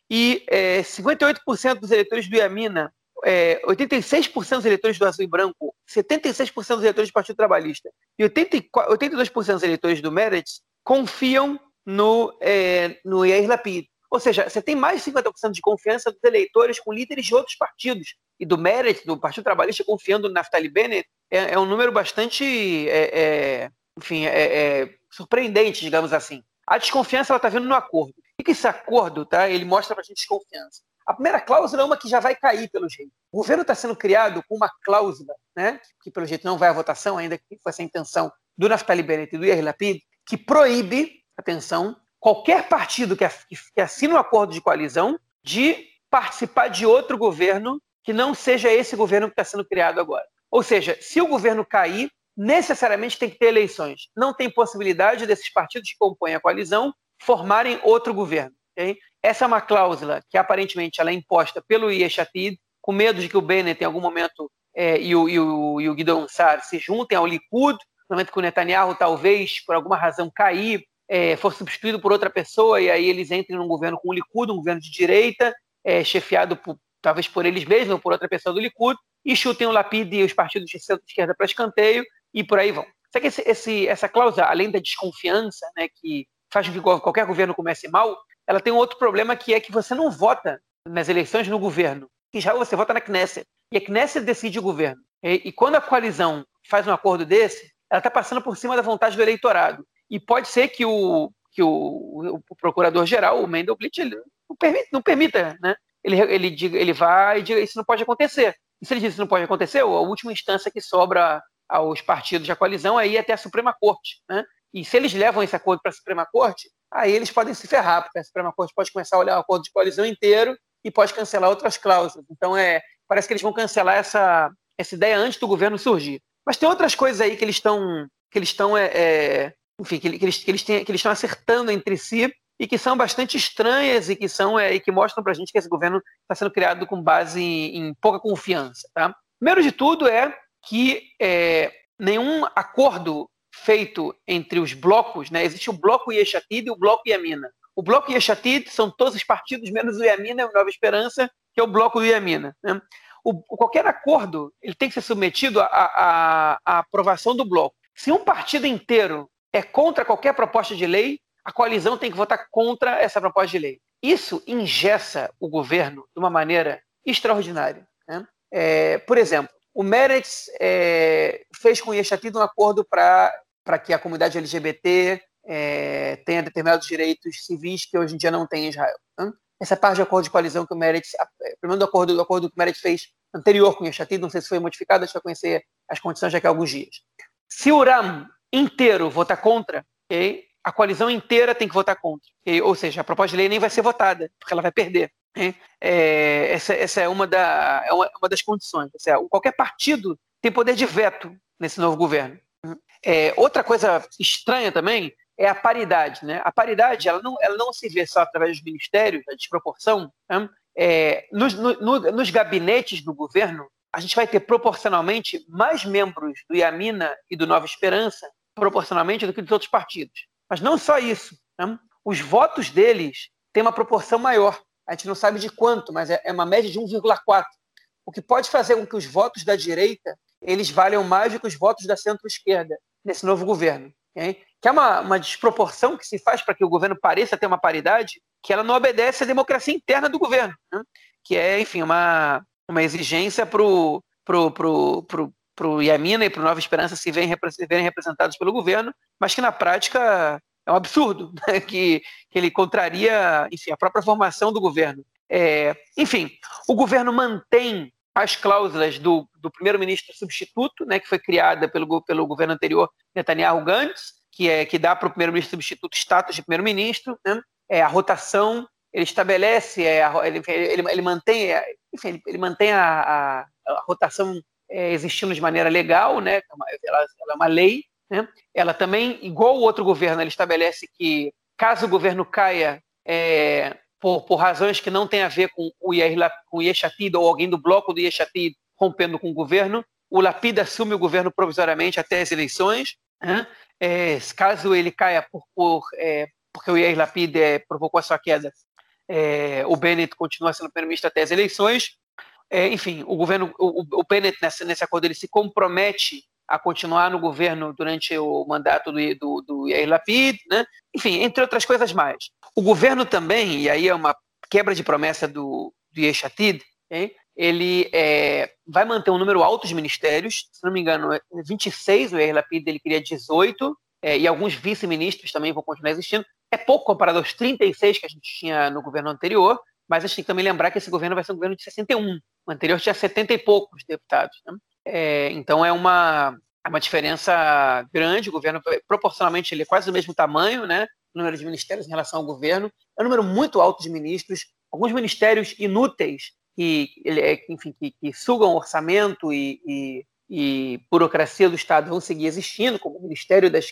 E é, 58% dos eleitores do Yamina, é, 86% dos eleitores do Azul e Branco, 76% dos eleitores do Partido Trabalhista e 84, 82% dos eleitores do Meretz confiam no, é, no Yair Lapid. Ou seja, você tem mais de 50% de confiança dos eleitores com líderes de outros partidos. E do Meretz, do Partido Trabalhista, confiando no Naftali Bennett, é, é um número bastante, é, é enfim, é, surpreendente, digamos assim. A desconfiança está vindo no acordo. O que esse acordo, tá? Ele mostra para a gente desconfiança. A primeira cláusula é uma que já vai cair, pelo jeito. O governo está sendo criado com uma cláusula, né, que pelo jeito não vai à votação, ainda que foi essa a intenção do Naftali Bennett e do Yair Lapid, que proíbe, atenção, qualquer partido que, que assina um acordo de coalizão de participar de outro governo que não seja esse governo que está sendo criado agora. Ou seja, se o governo cair, necessariamente tem que ter eleições. Não tem possibilidade desses partidos que compõem a coalizão formarem outro governo. Okay? Essa é uma cláusula que aparentemente ela é imposta pelo Yeshatid, com medo de que o Bennett, em algum momento, é, e, o, e, o, e o Guido Ansar se juntem ao Likud, no momento que o Netanyahu talvez, por alguma razão, cair, é, for substituído por outra pessoa, e aí eles entrem num governo com o Likud, um governo de direita, é, chefiado por, talvez por eles mesmos ou por outra pessoa do Likud, e chutem o Lapid e os partidos de centro-esquerda para escanteio, e por aí vão. Só que esse, esse, essa cláusula, além da desconfiança, né, que faz com que qualquer governo comece mal, ela tem um outro problema que é que você não vota nas eleições no governo. Em geral, você vota na Knesset. E a Knesset decide o governo. E, e quando a coalizão faz um acordo desse, ela está passando por cima da vontade do eleitorado. E pode ser que o, que o, o procurador-geral, o Mendelblit, ele não permita, não permita né? Ele, ele, diga, ele vai e diga isso não pode acontecer. E se ele diz que isso não pode acontecer, a última instância que sobra aos partidos da coalizão é ir até a Suprema Corte. Né? E se eles levam esse acordo para a Suprema Corte, aí eles podem se ferrar, porque a Suprema Corte pode começar a olhar o acordo de coalizão inteiro e pode cancelar outras cláusulas. Então, é, parece que eles vão cancelar essa, essa ideia antes do governo surgir. Mas tem outras coisas aí que eles estão que eles estão é, é, enfim, que, que, eles, que, eles têm, que eles estão acertando entre si e que são bastante estranhas e que são é, e que mostram para a gente que esse governo está sendo criado com base em, em, pouca confiança. Tá? Primeiro de tudo é que é, nenhum acordo feito entre os blocos, né? Existe o bloco Yeshatid e o bloco Yamina. O bloco Yeshatid são todos os partidos, menos o Yamina, o Nova Esperança, que é o bloco do Yamina. Né? O, qualquer acordo ele tem que ser submetido à, aprovação do bloco. Se um partido inteiro é contra qualquer proposta de lei, a coalizão tem que votar contra essa proposta de lei. Isso ingessa o governo de uma maneira extraordinária. Né? É, por exemplo, o Meretz é, fez com o Yeshatid um acordo para que a comunidade LGBT é, tenha determinados direitos civis que hoje em dia não tem em Israel. Né? Essa parte de acordo de coalizão que o Meretz, primeiro do acordo, do acordo que o Meretz fez anterior com o Yeshatid, não sei se foi modificado, deixa eu conhecer as condições daqui a alguns dias. Se o RAM inteiro votar contra, okay, a coalizão inteira tem que votar contra. Okay? Ou seja, a proposta de lei nem vai ser votada, porque ela vai perder. É, essa, essa, é, uma, da, é uma, uma das condições. Seja, qualquer partido tem poder de veto nesse novo governo. É, outra coisa estranha também é a paridade. Né? A paridade ela não, ela não se vê só através dos ministérios, da desproporção. Né? É, nos, no, nos gabinetes do governo, a gente vai ter proporcionalmente mais membros do Iamina e do Nova Esperança, proporcionalmente, do que dos outros partidos. Mas não só isso. Né? os votos deles têm uma proporção maior. A gente não sabe de quanto, mas é, é uma média de 1,4. O que pode fazer com que os votos da direita eles valham mais do que os votos da centro-esquerda nesse novo governo. Okay? Que é uma, uma desproporção que se faz para que o governo pareça ter uma paridade que ela não obedece à democracia interna do governo, né? que é, enfim, uma, uma exigência para o pro, pro, pro, pro Yamina e para o Nova Esperança se verem representados pelo governo, mas que na prática é um absurdo, né? que, que ele contraria enfim, a própria formação do governo. É, enfim, o governo mantém as cláusulas do, do primeiro-ministro substituto, né, que foi criada pelo, pelo governo anterior, Netanyahu Gantz, que, é, que dá para o primeiro-ministro substituto status de primeiro-ministro, né, é, a rotação, ele estabelece, é, ele, ele, ele, mantém, é, enfim, ele, ele mantém a, a, a rotação é, existindo de maneira legal, né, ela, ela é uma lei, né, ela também, igual o outro governo, ele estabelece que caso o governo caia, é, por, por razões que não têm a ver com o, Yair, com o Yeshatid ou alguém do bloco do Yeshatid rompendo com o governo, o Lapid assume o governo provisoriamente até as eleições. Né? É, caso ele caia por, por é, porque o Yair Lapid é, provocou a sua queda, é, o Bennett continua sendo primeiro-ministro até as eleições. É, enfim, o governo, o, o Bennett nesse acordo ele se compromete a continuar no governo durante o mandato do, do, do Yair Lapid, né? enfim, entre outras coisas mais. O governo também, e aí é uma quebra de promessa do, do Yeshatid, hein? ele é, vai manter um número alto de ministérios, se não me engano, 26, é o Yair Lapid ele queria 18, é, e alguns vice-ministros também vão continuar existindo. É pouco comparado aos 36 que a gente tinha no governo anterior, mas a gente tem que também lembrar que esse governo vai ser um governo de 61. O anterior tinha 70 e poucos deputados. Né? É, então é uma, é uma diferença grande. O governo, proporcionalmente, ele é quase do mesmo tamanho, né? O número de ministérios em relação ao governo. É um número muito alto de ministros. Alguns ministérios inúteis que, é, enfim, que, que sugam orçamento e, e, e, burocracia do Estado vão seguir existindo, como o Ministério das,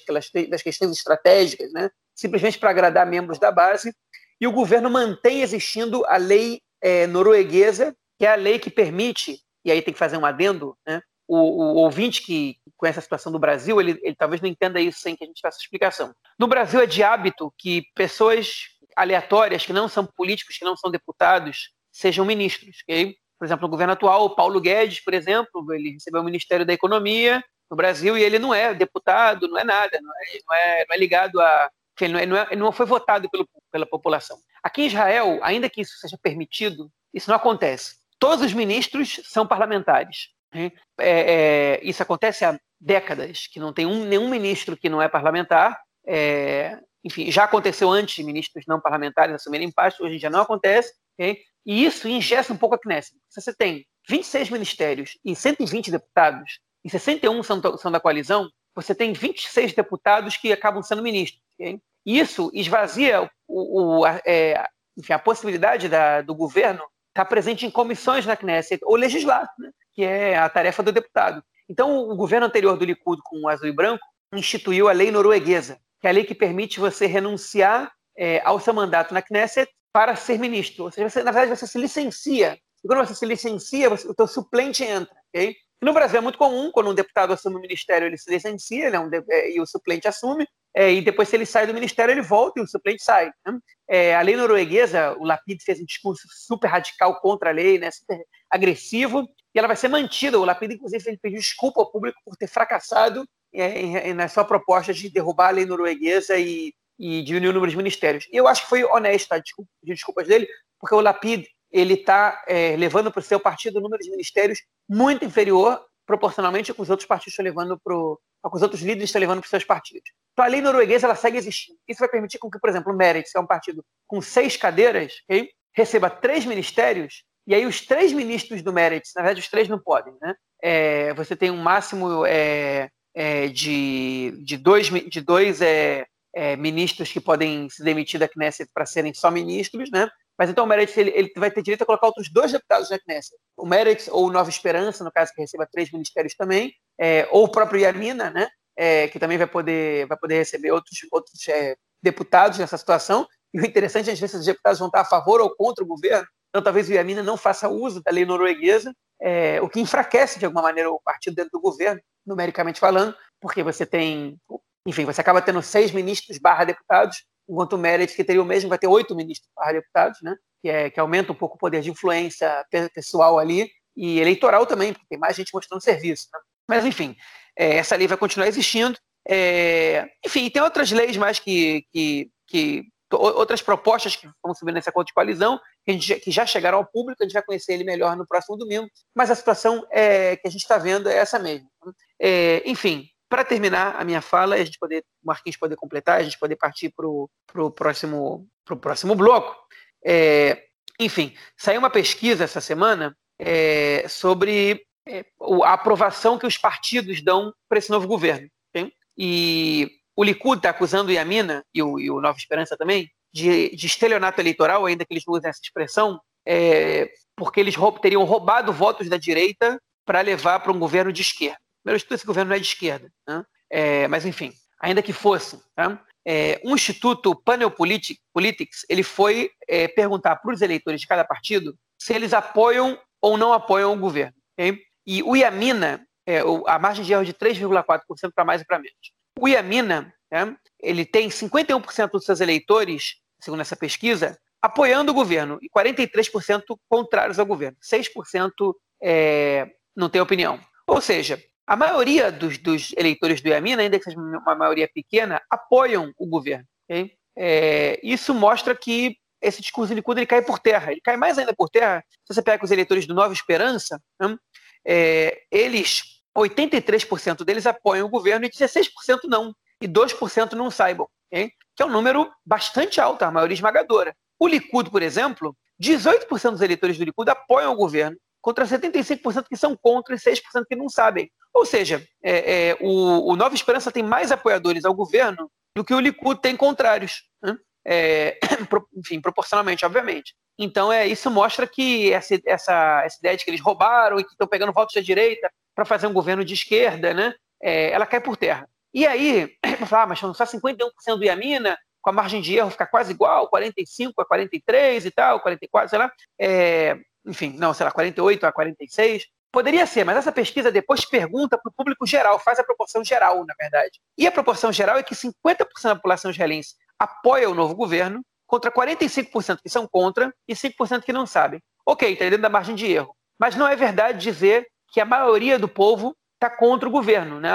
das Questões Estratégicas, né? simplesmente para agradar membros da base. E o governo mantém existindo a lei é, norueguesa, que é a lei que permite e aí tem que fazer um adendo, né? O, o, ouvinte que conhece a situação do Brasil, ele, ele talvez não entenda isso sem que a gente faça explicação. No Brasil é de hábito que pessoas aleatórias, que não são políticos, que não são deputados, sejam ministros. Okay? Por exemplo, no governo atual, o Paulo Guedes, por exemplo, ele recebeu o Ministério da Economia no Brasil e ele não é deputado, não é nada, não é, não é, não é ligado a. Ele não, é, é, não foi votado pelo, pela população. Aqui em Israel, ainda que isso seja permitido, isso não acontece todos os ministros são parlamentares. Né? É, é, isso acontece há décadas, que não tem um, nenhum ministro que não é parlamentar. É, enfim, já aconteceu antes ministros não parlamentares assumirem pastos, hoje dia não acontece. Okay? E isso ingessa um pouco a Knesset. Se você tem 26 ministérios e 120 deputados, e 61 são, são da coalizão, você tem 26 deputados que acabam sendo ministros. Okay? Isso esvazia o, o, a, é, enfim, a possibilidade da, do governo estar presente em comissões na Knesset ou legislar, né? que é a tarefa do deputado. Então, o governo anterior do Likud, com o azul e branco, instituiu a lei norueguesa, que é a lei que permite você renunciar é, ao seu mandato na Knesset para ser ministro. Ou seja, você, na verdade, você se licencia. E quando você se licencia, você, o teu suplente entra. Okay? No Brasil é muito comum, quando um deputado assume o ministério, ele se licencia, né, um de, é, e o suplente assume, é, e depois, se ele sai do ministério, ele volta e o suplente sai. Né? É, a lei norueguesa, o Lapid fez um discurso super radical contra a lei, né, super agressivo, e ela vai ser mantida. O Lapid, inclusive, ele pediu desculpa ao público por ter fracassado é, na sua proposta de derrubar a lei norueguesa e, e diminuir o número de ministérios. E eu acho que foi honesto a desculpa, de desculpas dele, porque o Lapid ele está é, levando para o seu partido um número de ministérios muito inferior proporcionalmente com os outros partidos estão levando para os outros líderes estão levando para os seus partidos. Então a lei norueguesa ela segue existindo. Isso vai permitir com que, por exemplo, o Meretz, que é um partido com seis cadeiras, okay, receba três ministérios, e aí os três ministros do Meretz, na verdade os três não podem, né? É, você tem um máximo é, é, de, de dois, de dois é, é, ministros que podem se demitir da Knesset para serem só ministros, né? Mas então o Meretz ele, ele, vai ter direito a colocar outros dois deputados na Knesset. O Meretz ou Nova Esperança, no caso que receba três ministérios também, é, ou o próprio Yamina, né? É, que também vai poder, vai poder receber outros, outros é, deputados nessa situação. E o interessante é se esses deputados vão estar a favor ou contra o governo. Então talvez o Yamina não faça uso da lei norueguesa, é, o que enfraquece de alguma maneira o partido dentro do governo, numericamente falando, porque você tem, enfim, você acaba tendo seis ministros barra deputados enquanto o Meredith, que teria o mesmo, vai ter oito ministros para deputados, né? Que, é, que aumenta um pouco o poder de influência pessoal ali, e eleitoral também, porque tem mais gente mostrando serviço. Né? Mas, enfim, é, essa lei vai continuar existindo. É, enfim, tem outras leis mais que, que, que outras propostas que vão subir nesse acordo de coalizão, que, gente, que, já chegaram ao público, a gente vai conhecer ele melhor no próximo domingo, mas a situação é, que a gente está vendo é essa mesmo. É, enfim, para terminar a minha fala, a gente poder, o Marquinhos poder completar, a gente poder partir para o próximo, pro próximo bloco. É, enfim, saiu uma pesquisa essa semana é, sobre é, a aprovação que os partidos dão para esse novo governo. E o Likud está acusando o Yamina, e o, e o, Nova Esperança também, de, de, estelionato eleitoral, ainda que eles usem essa expressão, é, porque eles teriam roubado votos da direita para levar para um governo de esquerda. Primeiro de esse governo não é de esquerda. Né? É, mas, enfim, ainda que fosse, tá? é, um instituto Panel Politics ele foi é, perguntar para os eleitores de cada partido se eles apoiam ou não apoiam o governo. Okay? E o Iamina, é, a margem de erro de 3,4% para mais e para menos. O Iamina, né, ele tem 51% dos seus eleitores, segundo essa pesquisa, apoiando o governo e 43% contrários ao governo. 6% é, não tem opinião. Ou seja, a maioria dos, dos eleitores do Iamina, ainda que seja uma maioria pequena, apoiam o governo. Okay? É, isso mostra que esse discurso Likud ele cai por terra. Ele cai mais ainda por terra se você pega os eleitores do Nova Esperança, né? é, eles, 83% deles apoiam o governo e 16% não. E 2% não saibam. Que é um número bastante alto, a maioria esmagadora. O Likud, por exemplo, 18% dos eleitores do Likud apoiam o governo, contra 75% que são contra e 6% que não sabem. Ou seja, é, é, o, o, Nova Esperança tem mais apoiadores ao governo do que o Likud tem contrários. Né? É, enfim, proporcionalmente, obviamente. Então, é, isso mostra que essa, essa, essa ideia de que eles roubaram e que estão pegando votos da direita para fazer um governo de esquerda, né, é, ela cai por terra. E aí, falar, ah, mas só 51% do Iamina, com a margem de erro ficar quase igual, 45 a 43 e tal, 44, sei lá. É, enfim, não, sei lá, 48 a 46. Poderia ser, mas essa pesquisa depois pergunta para o público geral, faz a proporção geral, na verdade. E a proporção geral é que 50% da população israelense apoia o novo governo, contra 45% que são contra e 5% que não sabem. Ok, está dentro da margem de erro. Mas não é verdade dizer que a maioria do povo está contra o governo. Né?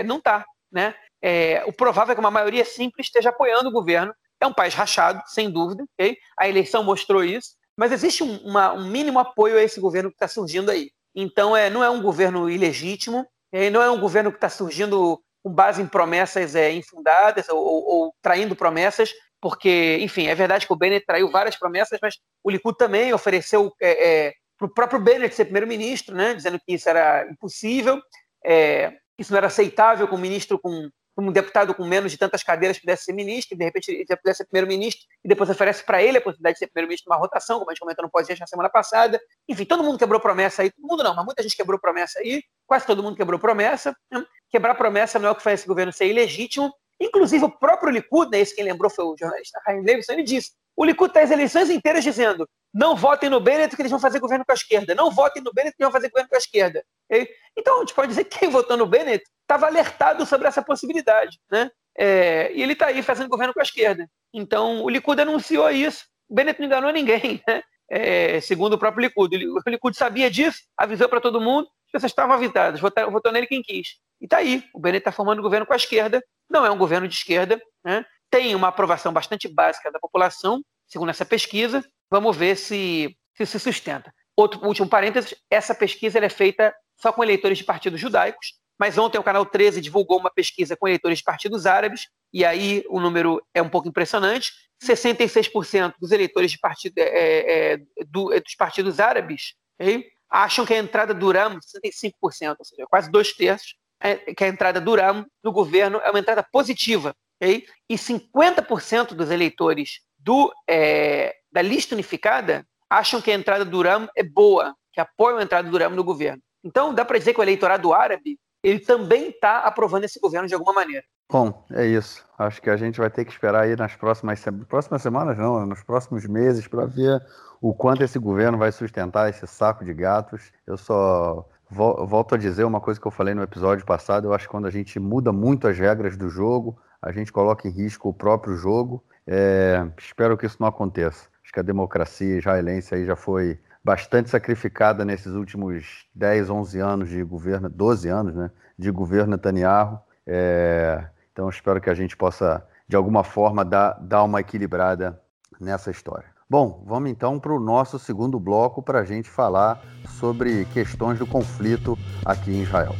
É, não está. Né? É, o provável é que uma maioria simples esteja apoiando o governo. É um país rachado, sem dúvida. Okay? A eleição mostrou isso. Mas existe um, uma, um mínimo apoio a esse governo que está surgindo aí. Então, é, não é um governo ilegítimo, é, não é um governo que está surgindo com base em promessas é, infundadas ou, ou, ou, traindo promessas, porque, enfim, é verdade que o Bennett traiu várias promessas, mas o Likud também ofereceu é, é, para o próprio Bennett ser primeiro-ministro, né, dizendo que isso era impossível, é, isso não era aceitável com um ministro com um deputado com menos de tantas cadeiras pudesse ser ministro, e de repente ele pudesse ser primeiro-ministro, e depois oferece para ele a possibilidade de ser primeiro-ministro numa rotação, como a gente comentou no podcast na semana passada. Enfim, todo mundo quebrou promessa aí, todo mundo não, mas muita gente quebrou promessa aí, quase todo mundo quebrou promessa. Quebrar promessa não é o que faz esse governo ser ilegítimo. Inclusive, o próprio Likud, né, esse quem lembrou foi o jornalista Raim Levinson, ele disse: o Likud está as eleições inteiras dizendo não votem no Bennett que eles vão fazer governo com a esquerda, não votem no Bennett que eles vão fazer governo com a esquerda. Então, a gente pode dizer que quem votou no Bennett estava alertado sobre essa possibilidade, né? É, e ele está aí fazendo governo com a esquerda. Então, o Likud anunciou isso. O Bennett não enganou ninguém, né? É, segundo o próprio Likud. O Likud sabia disso, avisou para todo mundo, as pessoas estavam avisadas, votou, votou nele quem quis. E está aí, o Bennett está formando governo com a esquerda, não é um governo de esquerda, né? tem uma aprovação bastante básica da população, segundo essa pesquisa, vamos ver se se, se sustenta. Outro último parênteses, essa pesquisa é feita só com eleitores de partidos judaicos, mas ontem o canal 13 divulgou uma pesquisa com eleitores de partidos árabes, e aí o número é um pouco impressionante. 66% dos eleitores de partido, é, é, é do, é, dos partidos árabes okay, acham que a entrada do RAM, 65%, ou seja, quase dois terços, é, que a entrada do RAM no governo é uma entrada positiva. Okay? E 50% dos eleitores do, é, da lista unificada acham que a entrada do RAM é boa, que apoiam a entrada do RAM no governo. Então, dá para dizer que o eleitorado árabe ele também está aprovando esse governo de alguma maneira. Bom, é isso. Acho que a gente vai ter que esperar aí nas próximas, próximas semanas, não, nos próximos meses, para ver o quanto esse governo vai sustentar esse saco de gatos. Eu só volto a dizer uma coisa que eu falei no episódio passado. Eu acho que quando a gente muda muito as regras do jogo, a gente coloca em risco o próprio jogo. É, espero que isso não aconteça. Acho que a democracia israelense aí já foi bastante sacrificada nesses últimos 10, 11 anos de governo, 12 anos, né, de governo Netanyahu. É, então espero que a gente possa, de alguma forma, dar, dar uma equilibrada nessa história. Bom, vamos então para o nosso segundo bloco para a gente falar sobre questões do conflito aqui em Israel.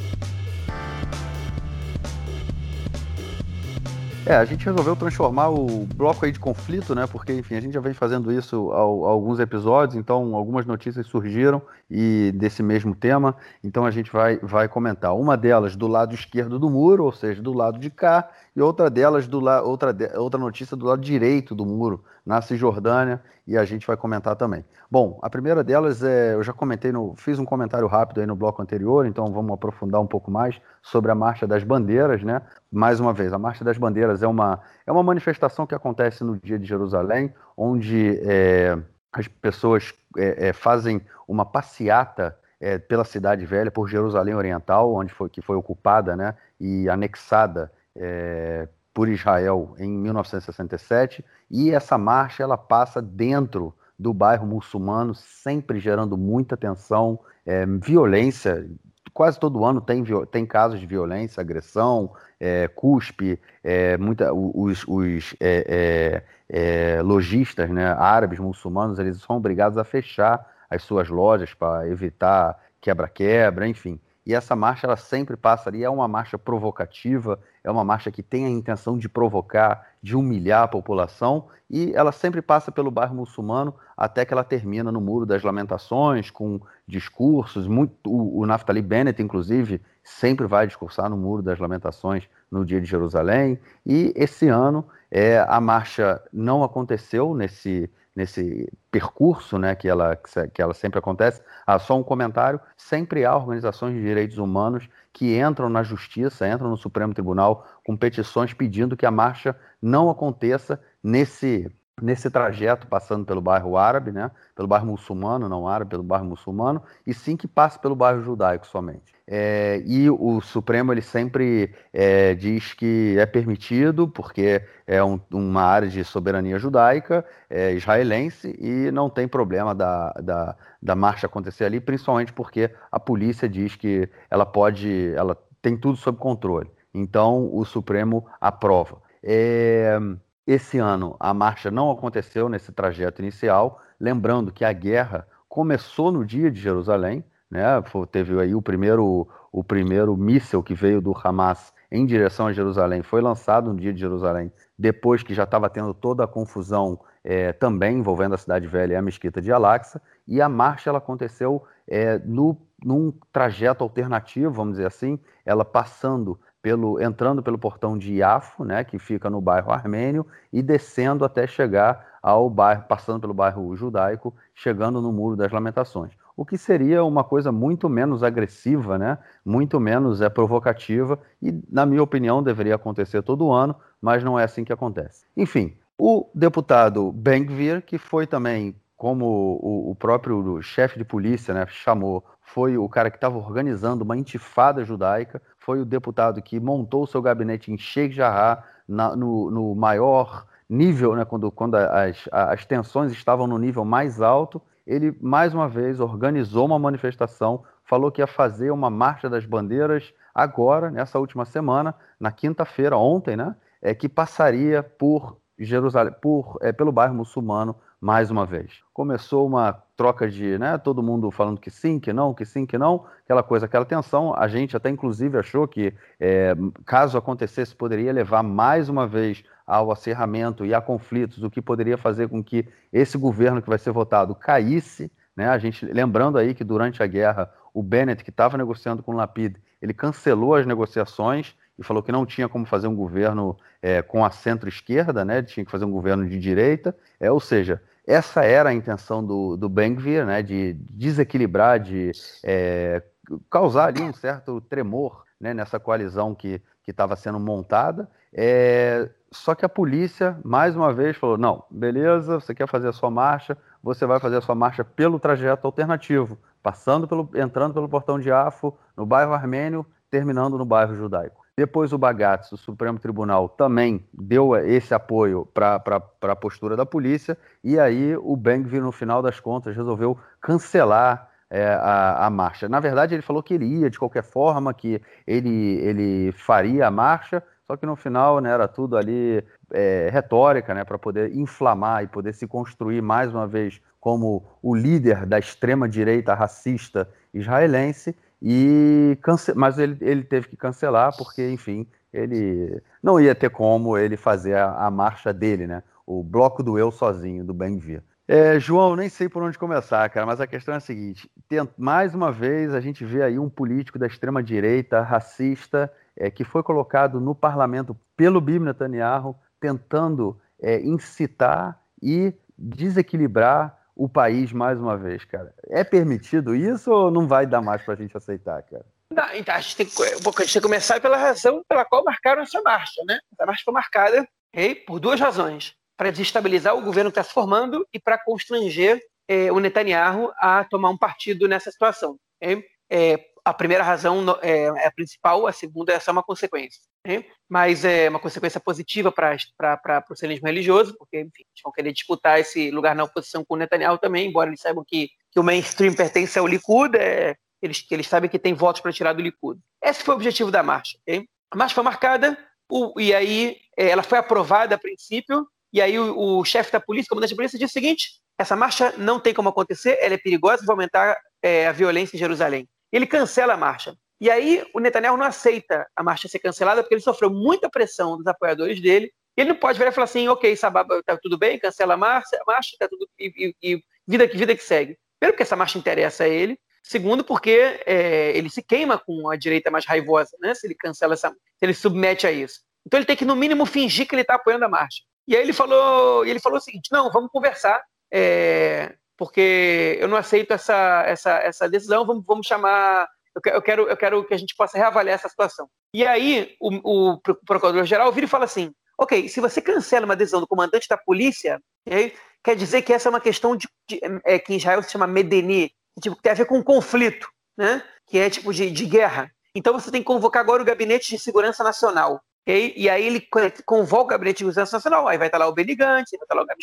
É, a gente resolveu transformar o bloco aí de conflito, né? Porque, enfim, a gente já vem fazendo isso há, alguns episódios, então algumas notícias surgiram e desse mesmo tema, então a gente vai, vai comentar. Uma delas do lado esquerdo do muro, ou seja, do lado de cá, e outra delas do la, outra, outra notícia do lado direito do muro, na Cisjordânia, e a gente vai comentar também. Bom, a primeira delas é, eu já comentei no, fiz um comentário rápido aí no bloco anterior, então vamos aprofundar um pouco mais sobre a Marcha das Bandeiras, né? Mais uma vez, a Marcha das Bandeiras é uma, é uma manifestação que acontece no dia de Jerusalém, onde é, as pessoas é, é, fazem uma passeata é, pela cidade velha, por Jerusalém Oriental, onde foi que foi ocupada, né? E anexada é, por Israel em 1967 e essa marcha ela passa dentro do bairro muçulmano, sempre gerando muita tensão, é, violência. Quase todo ano tem, tem casos de violência, agressão, é, cuspe, é, muita, os, os é, é, é, lojistas né, árabes, muçulmanos, eles são obrigados a fechar as suas lojas para evitar quebra-quebra, enfim. E essa marcha ela sempre passa ali, é uma marcha provocativa, é uma marcha que tem a intenção de provocar, de humilhar a população, e ela sempre passa pelo bairro muçulmano até que ela termina no Muro das Lamentações, com discursos. Muito, o, o Naftali Bennett, inclusive, sempre vai discursar no Muro das Lamentações no dia de Jerusalém. E esse ano é, a marcha não aconteceu nesse nesse percurso né, que, ela, que ela sempre acontece. Ah, só um comentário: sempre há organizações de direitos humanos que entram na justiça, entram no Supremo Tribunal com petições pedindo que a marcha não aconteça nesse, nesse trajeto passando pelo bairro árabe, né, pelo bairro muçulmano, não árabe, pelo bairro muçulmano, e sim que passe pelo bairro judaico somente. É, e o Supremo ele sempre é, diz que é permitido porque é um, uma área de soberania judaica, é, israelense, e não tem problema da, da, da, marcha acontecer ali, principalmente porque a polícia diz que ela pode, ela tem tudo sob controle. Então o Supremo aprova. É, esse ano a marcha não aconteceu nesse trajeto inicial, lembrando que a guerra começou no dia de Jerusalém, né? Teve aí o primeiro, o primeiro míssil que veio do Hamas em direção a Jerusalém, foi lançado no dia de Jerusalém, depois que já estava tendo toda a confusão é, também envolvendo a cidade velha e a mesquita de Al-Aqsa, e a marcha ela aconteceu é, no, num trajeto alternativo, vamos dizer assim, ela passando pelo, entrando pelo portão de Iafo, né, que fica no bairro armênio, e descendo até chegar ao bairro, passando pelo bairro judaico, chegando no Muro das Lamentações o que seria uma coisa muito menos agressiva, né? muito menos é, provocativa, e, na minha opinião, deveria acontecer todo ano, mas não é assim que acontece. Enfim, o deputado Ben-Gvir, que foi também, como o, próprio chefe de polícia né, chamou, foi o cara que estava organizando uma intifada judaica, foi o deputado que montou o seu gabinete em Sheikh Jarrah, na, no, no maior nível, né, quando, quando as, as tensões estavam no nível mais alto, ele mais uma vez organizou uma manifestação, falou que ia fazer uma marcha das bandeiras agora, nessa última semana, na quinta-feira, ontem, né? É, que passaria por Jerusalém, por, é, pelo bairro muçulmano mais uma vez. Começou uma troca de, né, todo mundo falando que sim, que não, que sim, que não, aquela coisa, aquela tensão. A gente até inclusive achou que, é, caso acontecesse, poderia levar mais uma vez ao acerramento e a conflitos, o que poderia fazer com que esse governo que vai ser votado caísse. Né? A gente lembrando aí que durante a guerra o Bennett, que estava negociando com o Lapid, ele cancelou as negociações e falou que não tinha como fazer um governo é, com a centro-esquerda, né? tinha que fazer um governo de direita. É, ou seja, essa era a intenção do, do Ben-Gvir, né? de desequilibrar, de é, causar ali um certo tremor né? nessa coalizão que estava sendo montada. É, só que a polícia, mais uma vez, falou: não, beleza, você quer fazer a sua marcha, você vai fazer a sua marcha pelo trajeto alternativo, passando pelo, entrando pelo portão de Afo, no bairro armênio, terminando no bairro judaico. Depois o Bagatz, o Supremo Tribunal, também deu esse apoio para a postura da polícia, e aí o Bengvir, no final das contas, resolveu cancelar é, a, a, marcha. Na verdade, ele falou que ele ia de qualquer forma, que ele, ele faria a marcha, só que no final né, era tudo ali é, retórica, né, para poder inflamar e poder se construir mais uma vez como o líder da extrema-direita racista israelense. E cance... mas ele, ele teve que cancelar porque, enfim, ele não ia ter como ele fazer a, a marcha dele, né? O bloco do eu sozinho, do Bem-Vir. É, João, nem sei por onde começar, cara, mas a questão é a seguinte: mais uma vez a gente vê aí um político da extrema-direita, racista, é, que foi colocado no parlamento pelo Bibi Netanyahu, tentando é, incitar e desequilibrar o país mais uma vez, cara. É permitido isso ou não vai dar mais para a gente aceitar, cara? Não, então a gente, tem que, a gente tem que começar pela razão pela qual marcaram essa marcha, né? Essa marcha foi marcada okay, por duas razões: para desestabilizar o governo que está se formando e para constranger eh, o Netanyahu a tomar um partido nessa situação. Okay? É, a primeira razão é, é, a principal, a segunda é só uma consequência. Né? Mas é uma consequência positiva para o sionismo religioso, porque, enfim, eles vão querer disputar esse lugar na oposição com o Netanyahu também, embora eles saibam que, que o mainstream pertence ao Likud, é, eles, eles sabem que tem votos para tirar do Likud. Esse foi o objetivo da marcha. A marcha foi marcada, o, e aí é, ela foi aprovada a princípio, e aí o, o chefe da polícia, o comandante da polícia, disse o seguinte: essa marcha não tem como acontecer, ela é perigosa, vai aumentar é, a violência em Jerusalém ele cancela a marcha. E aí o Netanyahu não aceita a marcha ser cancelada porque ele sofreu muita pressão dos apoiadores dele. Ele não pode virar e falar assim, ok, Sababa, tá tudo bem, cancela a marcha, a marcha tá tudo e, e, e vida que vida que segue. Primeiro porque essa marcha interessa a ele. Segundo porque é, ele se queima com a direita mais raivosa, né? Se ele cancela essa, se ele submete a isso. Então ele tem que no mínimo fingir que ele está apoiando a marcha. E aí ele falou, ele falou o seguinte, não, vamos conversar. É, porque eu não aceito essa, essa, essa decisão, vamos, vamos chamar. Eu quero, eu quero que a gente possa reavaliar essa situação. E aí o, o procurador-geral vira e fala assim: ok, se você cancela uma decisão do comandante da polícia, okay, quer dizer que essa é uma questão de, de é, que em Israel se chama medeni, que tipo, tem a ver com conflito, né? que é tipo de, de guerra. Então você tem que convocar agora o Gabinete de Segurança Nacional. Okay? E aí ele convoca o Gabinete de Segurança Nacional, aí vai estar lá o Benigante, vai estar lá o Gabi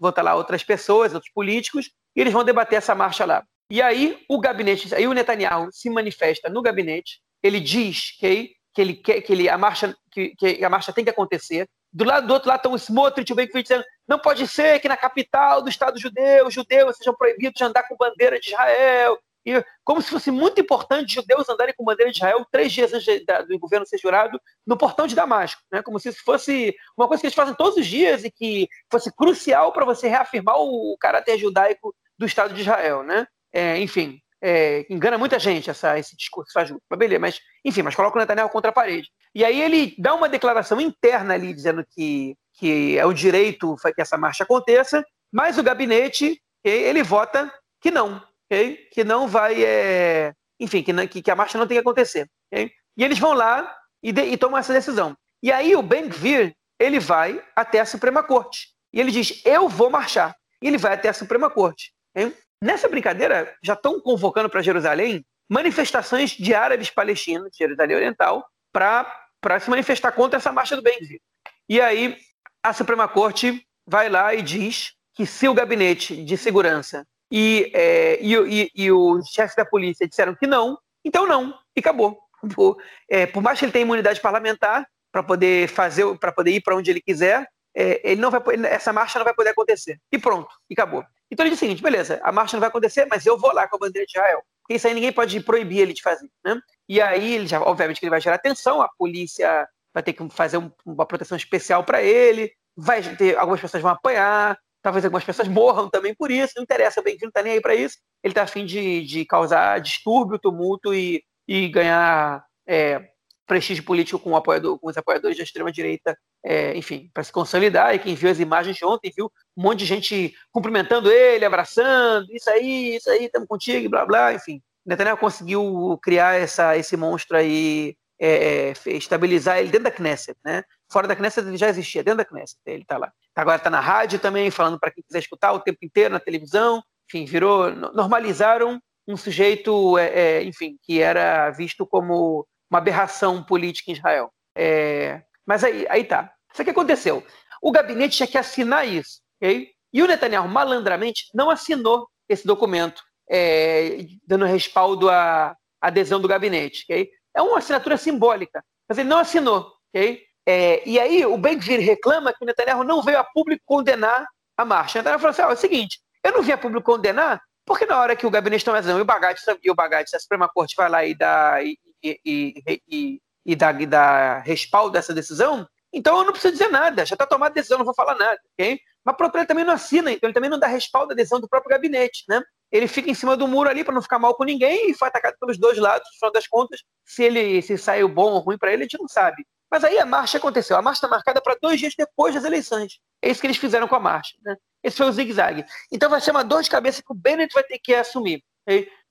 vão estar lá outras pessoas, outros políticos, e eles vão debater essa marcha lá. E aí o gabinete, aí o Netanyahu se manifesta no gabinete, ele diz que, que ele quer que ele a marcha que, que, a marcha tem que acontecer. Do lado do outro lado estão o Smotrich e o dizendo não pode ser que na capital do Estado judeu, os judeus sejam proibidos de andar com bandeira de Israel. E como se fosse muito importante judeus andarem com bandeira de Israel três dias antes do governo ser jurado no portão de Damasco, né? como se isso fosse uma coisa que eles fazem todos os dias e que fosse crucial para você reafirmar o caráter judaico do Estado de Israel. Né? É, enfim, é, engana muita gente essa, esse discurso faz mas beleza, mas enfim, mas coloca o Netanyahu contra a parede. E aí ele dá uma declaração interna ali dizendo que, que é o direito que essa marcha aconteça, mas o gabinete ele vota que não, okay? que não vai, é... enfim, que, não, que, que, a marcha não tem que acontecer. Okay? E eles vão lá e, de, e tomam essa decisão. E aí o Ben-Gvir, ele vai até a Suprema Corte. E ele diz, eu vou marchar. E ele vai até a Suprema Corte. Okay? Nessa brincadeira, já estão convocando para Jerusalém manifestações de árabes palestinos, de Jerusalém Oriental, para se manifestar contra essa marcha do Ben-Gvir. E aí a Suprema Corte vai lá e diz que se o gabinete de segurança e, é, e, e, e os chefes da polícia disseram que não, então não, e acabou. Por, é, por mais que ele tenha imunidade parlamentar para poder fazer, para poder ir para onde ele quiser, é, ele não vai, essa marcha não vai poder acontecer. E pronto, e acabou. Então ele diz o seguinte: beleza, a marcha não vai acontecer, mas eu vou lá com a bandeira de Israel. Porque isso aí ninguém pode proibir ele de fazer. Né? E aí, ele já, obviamente, que ele vai gerar atenção, a polícia vai ter que fazer um, uma proteção especial para ele, vai ter algumas pessoas vão apanhar, Talvez algumas pessoas morram também por isso, não interessa, o Ben não está nem aí para isso. Ele está afim de, de causar distúrbio, tumulto e, e ganhar é, prestígio político com, apoiador, com os apoiadores da extrema-direita, é, enfim, para se consolidar. E quem viu as imagens de ontem viu um monte de gente cumprimentando ele, abraçando, isso aí, isso aí, estamos contigo, blá blá, enfim. Netanyahu conseguiu criar essa, esse monstro aí, é, é estabilizar ele dentro da Knesset, né? Fora da Knesset ele já existia, dentro da Knesset ele está lá. Agora está na rádio também, falando para quem quiser escutar o tempo inteiro, na televisão. Enfim, virou. Normalizaram um sujeito, é, é, enfim, que era visto como uma aberração política em Israel. É, mas aí, aí tá. Isso que aconteceu. O gabinete tinha que assinar isso, ok? E o Netanyahu, malandramente, não assinou esse documento, é, dando respaldo à adesão do gabinete, ok? É uma assinatura simbólica, mas ele não assinou, ok? É, e aí o Ben-Gvir reclama que o Netanyahu não veio a público condenar a marcha. O Netanyahu falou assim, ó, é o seguinte, eu não vim a público condenar porque na hora que o gabinete toma razão e o Bagatti, e o Bagatti, a Suprema Corte vai lá e dá, e, e, e, e, dá, e dá respaldo dessa decisão, então eu não preciso dizer nada, já está tomada a decisão, não vou falar nada, ok? Mas o ele também não assina, então ele também não dá respaldo à decisão do próprio gabinete, né? Ele fica em cima do muro ali para não ficar mal com ninguém e foi atacado pelos dois lados, no final das contas, se ele se saiu bom ou ruim para ele, a gente não sabe. Mas aí a marcha aconteceu. A marcha está marcada para dois dias depois das eleições. É isso que eles fizeram com a marcha. Né? Esse foi o zigue-zague. Então vai ser uma dor de cabeça que o Bennett vai ter que assumir.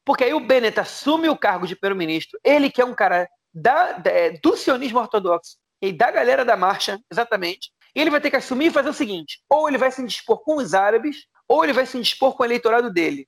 Porque aí o Bennett assume o cargo de primeiro-ministro. Ele que é um cara da, é, do sionismo ortodoxo e da galera da marcha, exatamente. Ele vai ter que assumir e fazer o seguinte: ou ele vai se indispor com os árabes, ou ele vai se indispor com o eleitorado dele.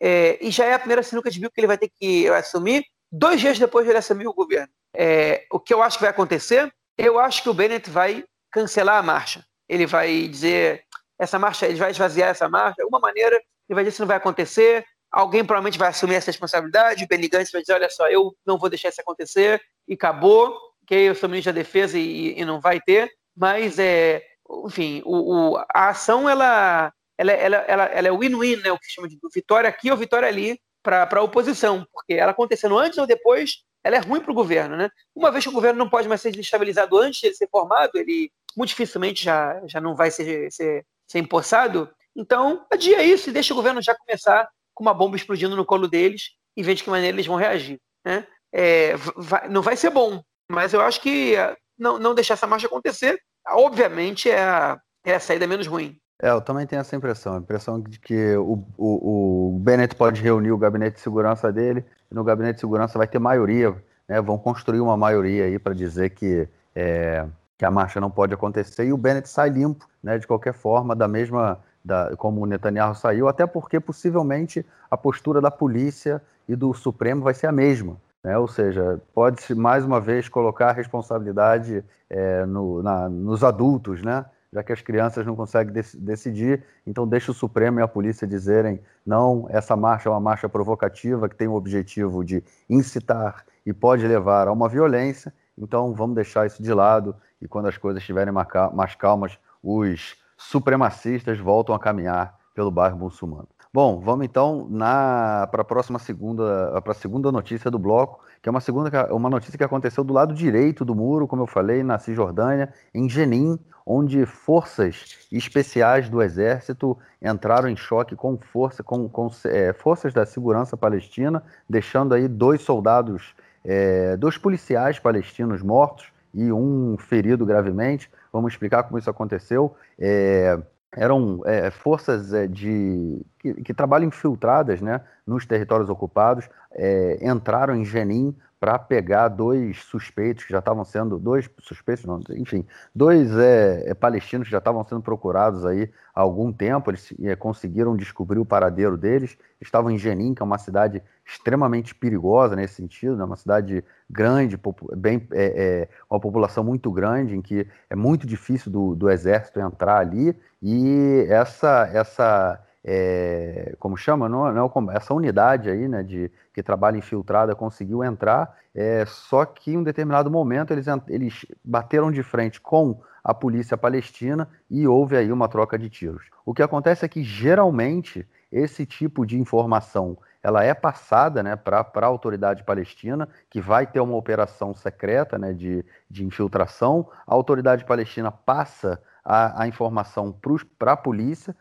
É, e já é a primeira sinuca de bico que ele vai ter que assumir dois dias depois de ele assumir o governo. É, o que eu acho que vai acontecer? Eu acho que o Bennett vai cancelar a marcha. Ele vai dizer essa marcha, ele vai esvaziar essa marcha de alguma maneira. Ele vai dizer que não vai acontecer. Alguém provavelmente vai assumir essa responsabilidade. O Benny Gantz vai dizer: olha só, eu não vou deixar isso acontecer e acabou. Que eu sou ministro da Defesa e, e não vai ter. Mas é, enfim, o, o, a ação ela, ela, ela, ela, ela é win-win, né? O que chama de vitória aqui ou vitória ali para a oposição, porque ela acontecendo antes ou depois ela é ruim para o governo, né? Uma vez que o governo não pode mais ser desestabilizado antes de ele ser formado, ele muito dificilmente já, já não vai ser, ser, ser empossado. Então, adia isso e deixa o governo já começar com uma bomba explodindo no colo deles e ver de que maneira eles vão reagir. Né? É, vai, não vai ser bom, mas eu acho que é, não, não deixar essa marcha acontecer, obviamente, é a, é a saída menos ruim. É, eu também tenho essa impressão, a impressão de que o, o, o Bennett pode reunir o gabinete de segurança dele, e no gabinete de segurança vai ter maioria, né, vão construir uma maioria aí para dizer que, é, que a marcha não pode acontecer, e o Bennett sai limpo, né, de qualquer forma, da mesma, da, como o Netanyahu saiu, até porque possivelmente a postura da polícia e do Supremo vai ser a mesma. Né? Ou seja, pode-se mais uma vez colocar a responsabilidade é, no, na, nos adultos, né? Já que as crianças não conseguem dec decidir, então deixa o Supremo e a polícia dizerem não, essa marcha é uma marcha provocativa que tem o objetivo de incitar e pode levar a uma violência, então vamos deixar isso de lado e quando as coisas estiverem mais calmas, os supremacistas voltam a caminhar pelo bairro muçulmano. Bom, vamos então para a próxima segunda, para a segunda notícia do bloco, que é uma segunda uma notícia que aconteceu do lado direito do muro, como eu falei, na Cisjordânia, em Jenin, onde forças especiais do exército entraram em choque com força com, com é, forças da segurança palestina, deixando aí dois soldados, é, dois policiais palestinos mortos e um ferido gravemente. Vamos explicar como isso aconteceu. É, eram é, forças é, de que, que, trabalham infiltradas né, nos territórios ocupados, é, entraram em Jenin para pegar dois suspeitos que já estavam sendo dois suspeitos, não, enfim, dois é, é, palestinos que já estavam sendo procurados aí há algum tempo. Eles é, conseguiram descobrir o paradeiro deles. Estavam em Jenin, que é uma cidade extremamente perigosa nesse sentido, né? uma cidade grande, bem, é, é, uma população muito grande, em que é muito difícil do, do exército entrar ali. E essa essa é, como chama, não, não, essa unidade aí, né, de, que trabalha infiltrada conseguiu entrar, é, só que em um determinado momento eles, eles bateram de frente com a polícia palestina e houve aí uma troca de tiros. O que acontece é que geralmente esse tipo de informação ela é passada né, para a autoridade palestina, que vai ter uma operação secreta né, de, de infiltração. A autoridade palestina passa a, a informação para a polícia,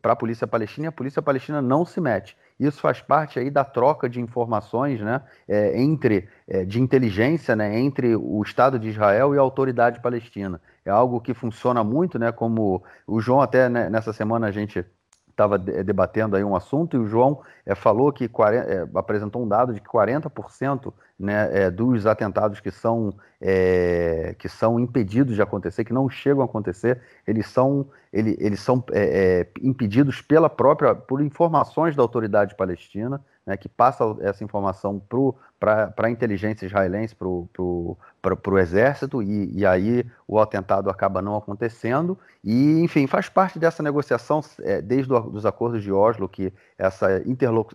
para a polícia palestina, e a polícia palestina não se mete. Isso faz parte aí da troca de informações, né, é, entre é, de inteligência, né, entre o Estado de Israel e a autoridade palestina. É algo que funciona muito, né, como o João até né, nessa semana a gente estava debatendo aí um assunto e o João é, falou que 40, é, apresentou um dado de que 40% né, é, dos atentados que são, que são impedidos de acontecer, que não chegam a acontecer, eles são, ele, eles são impedidos pela própria, por informações da autoridade palestina. Né, que passa essa informação para a inteligência israelense, para o exército, e, e, aí o atentado acaba não acontecendo. E, enfim, faz parte dessa negociação, é, desde os acordos de Oslo, que essa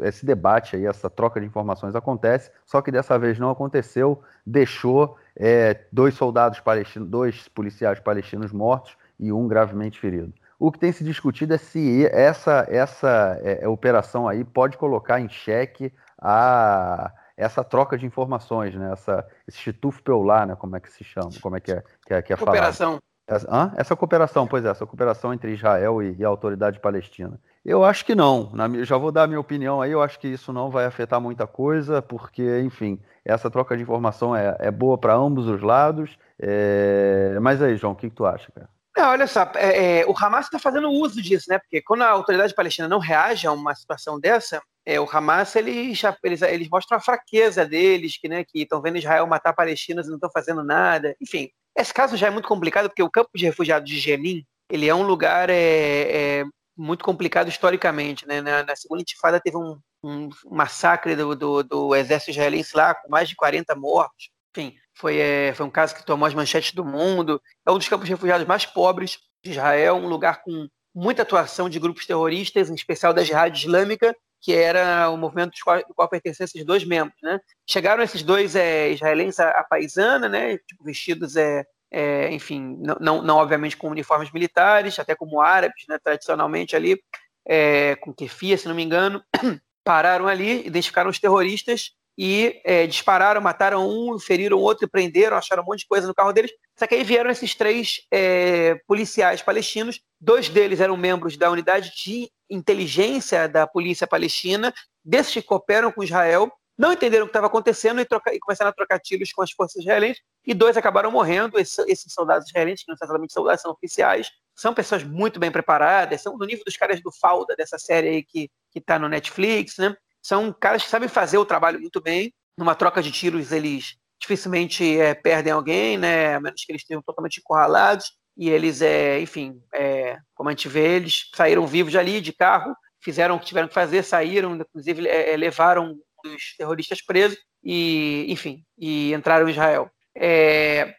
esse debate aí, essa troca de informações acontece, só que dessa vez não aconteceu, deixou é, dois soldados palestinos, dois policiais palestinos mortos e um gravemente ferido. O que tem se discutido é se essa, essa é, é, operação aí pode colocar em xeque a, essa troca de informações, né? Essa, esse Chituf Peular, né? Como é que se chama? Como é que é, que é, que é Cooperação. Essa, essa, cooperação, pois é, essa cooperação entre Israel e, e a autoridade palestina. Eu acho que não. Na, já vou dar a minha opinião aí. Eu acho que isso não vai afetar muita coisa, porque, enfim, essa troca de informação é, é boa para ambos os lados. É... Mas aí, João, o que, que tu acha, cara? Não, olha só, é, é, o Hamas está fazendo uso disso, né? Porque quando a autoridade palestina não reage a uma situação dessa, é, o Hamas eles, eles, eles mostram a fraqueza deles, que né, estão vendo Israel matar palestinos e não estão fazendo nada. Enfim, esse caso já é muito complicado porque o campo de refugiados de Jenin ele é um lugar é, é muito complicado historicamente, né? Na, na segunda intifada teve um, um massacre do, do, do exército israelense lá com mais de 40 mortos. Enfim, foi, é, foi um caso que tomou as manchetes do mundo. É um dos campos refugiados mais pobres de Israel, um lugar com muita atuação de grupos terroristas, em especial da Jihad Islâmica, que era o movimento do qual, qual pertenciam esses dois membros. Né? Chegaram esses dois é, israelenses à, paisana, né, tipo, vestidos, é, é, enfim, não, não, não, obviamente com uniformes militares, até como árabes, né, tradicionalmente ali, é, com kefia, se não me engano, pararam ali, identificaram os terroristas e é, dispararam, mataram um, feriram outro e prenderam, acharam um monte de coisa no carro deles. Só que aí vieram esses três é, policiais palestinos, dois deles eram membros da unidade de inteligência da polícia palestina, desses que cooperam com Israel, não entenderam o que estava acontecendo e, troca, e, começaram a trocar tiros com as forças israelenses, e dois acabaram morrendo. Esses, esses soldados israelenses, que não são exatamente soldados, são oficiais, são pessoas muito bem preparadas, são do nível dos caras do Falda, dessa série aí que está no Netflix, né? São caras que sabem fazer o trabalho muito bem. Numa troca de tiros, eles dificilmente é, perdem alguém, né? A menos que eles estejam totalmente encurralados. E eles, é, enfim, é, como a gente vê, eles saíram vivos ali de carro, fizeram o que tiveram que fazer, saíram, inclusive é, é, levaram os terroristas presos e, enfim, e entraram em Israel. É,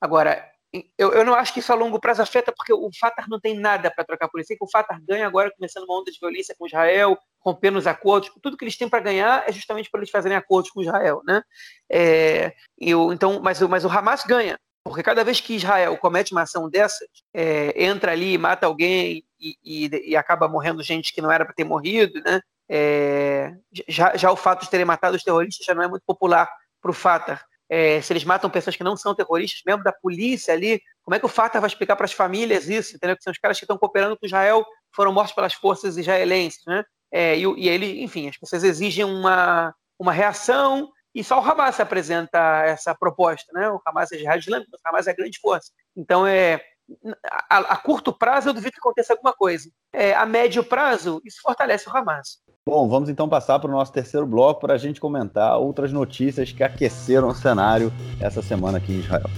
agora, eu, eu, não acho que isso a longo prazo afeta, porque o Fatah não tem nada para trocar por isso. que o Fatah ganha agora, começando uma onda de violência com Israel, rompendo os acordos. Tudo que eles têm para ganhar é justamente para eles fazerem acordos com Israel. Né? É, eu, então, mas, mas o Hamas ganha, porque cada vez que Israel comete uma ação dessas, é, entra ali, mata alguém e, e, e acaba morrendo gente que não era para ter morrido, né? É, já, já o fato de terem matado os terroristas já não é muito popular para o Fatah é, se eles matam pessoas que não são terroristas, membros da polícia ali, como é que o Fatah vai explicar para as famílias isso, entendeu? Que são os caras que estão cooperando com Israel, foram mortos pelas forças israelenses, né? É, e, e ele, enfim, as pessoas exigem uma, uma reação e só o Hamas apresenta essa proposta, né? O Hamas é jihad islâmico, o Hamas é a grande força. Então, é, a, a, curto prazo eu duvido que aconteça alguma coisa. É, a médio prazo, isso fortalece o Hamas. Bom, vamos então passar para o nosso terceiro bloco para a gente comentar outras notícias que aqueceram o cenário essa semana aqui em Israel.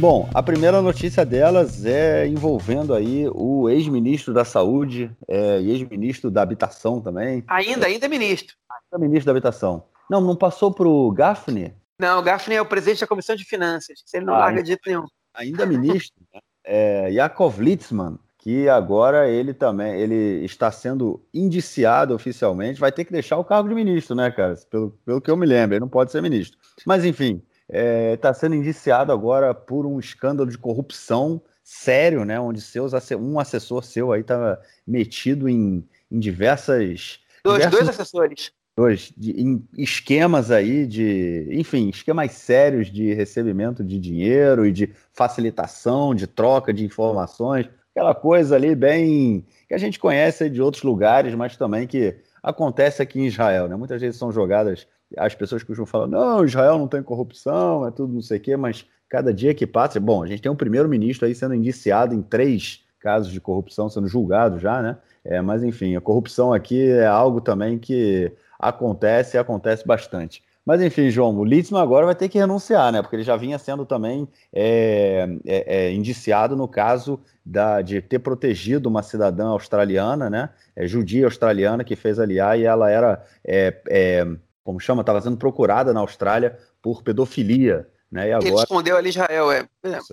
Bom, a primeira notícia delas é envolvendo aí o ex-ministro da Saúde é, e ex-ministro da Habitação também. Ainda, ainda é ministro. Ainda é ministro da Habitação. Não, não passou para o Gaffney? Não, o Gaffney é o presidente da Comissão de Finanças. Ele não ah, larga de jeito nenhum. Ainda é ministro. né? é, Yakov Litzman, que agora ele também ele está sendo indiciado oficialmente, vai ter que deixar o cargo de ministro, né, cara? Pelo, pelo que eu me lembro, ele não pode ser ministro. Mas enfim, está é, tá sendo indiciado agora por um escândalo de corrupção sério, né? Onde seus, um assessor seu aí estava metido em, em diversas. Dois, diversos, dois assessores. Dois, de, em esquemas aí de. Enfim, esquemas sérios de recebimento de dinheiro e de facilitação, de troca de informações aquela coisa ali bem que a gente conhece de outros lugares, mas também que acontece aqui em Israel, né? Muitas vezes são jogadas, as pessoas costumam falar, não, Israel não tem corrupção, é tudo não sei o quê, mas cada dia que passa, bom, a gente tem um primeiro-ministro aí sendo indiciado em três casos de corrupção, sendo julgado já, né? É, mas enfim, a corrupção aqui é algo também que acontece e acontece bastante. Mas enfim, João, o Litzman agora vai ter que renunciar, né? Porque ele já vinha sendo também é, é, é, indiciado no caso da, de ter protegido uma cidadã australiana, né? É, judia australiana que fez aliar e ela era, é, é, como chama, estava sendo procurada na Austrália por pedofilia. Né? E agora... Ele escondeu ali Israel, é.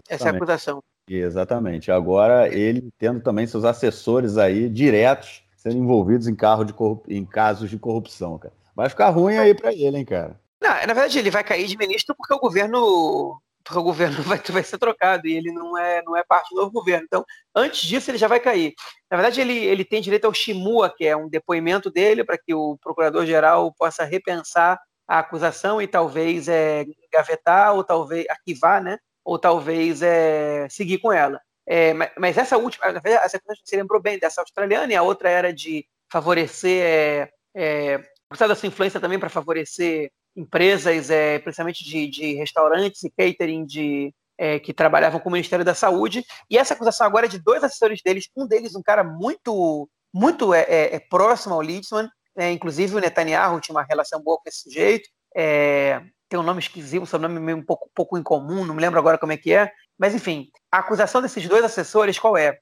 Essa é a acusação. Exatamente. Agora ele tendo também seus assessores aí diretos sendo envolvidos em, carro de corrup... em casos de corrupção, cara. Vai ficar ruim aí para ele, hein, cara. Não, na verdade ele vai cair de ministro porque o governo porque o governo vai, vai ser trocado e ele não é, não é parte do novo governo. Então, antes disso, ele já vai cair. Na verdade, ele, ele tem direito ao Shimua, que é um depoimento dele, para que o procurador-geral possa repensar a acusação e talvez é, gavetar ou talvez arquivar, né? Ou talvez é, seguir com ela. É, mas, mas, essa última, na verdade, essa coisa você lembrou bem dessa australiana e a outra era de favorecer, é, é, usar da sua influência também para favorecer empresas, é, principalmente de, de restaurantes e catering de, é, que trabalhavam com o Ministério da Saúde. E essa acusação agora é de dois assessores deles, um deles um cara muito muito é, é, é próximo ao Litzman, é, inclusive o Netanyahu tinha uma relação boa com esse sujeito. É, tem um nome esquisito, seu nome meio um pouco, pouco incomum, não me lembro agora como é que é. Mas, enfim, a acusação desses dois assessores qual é?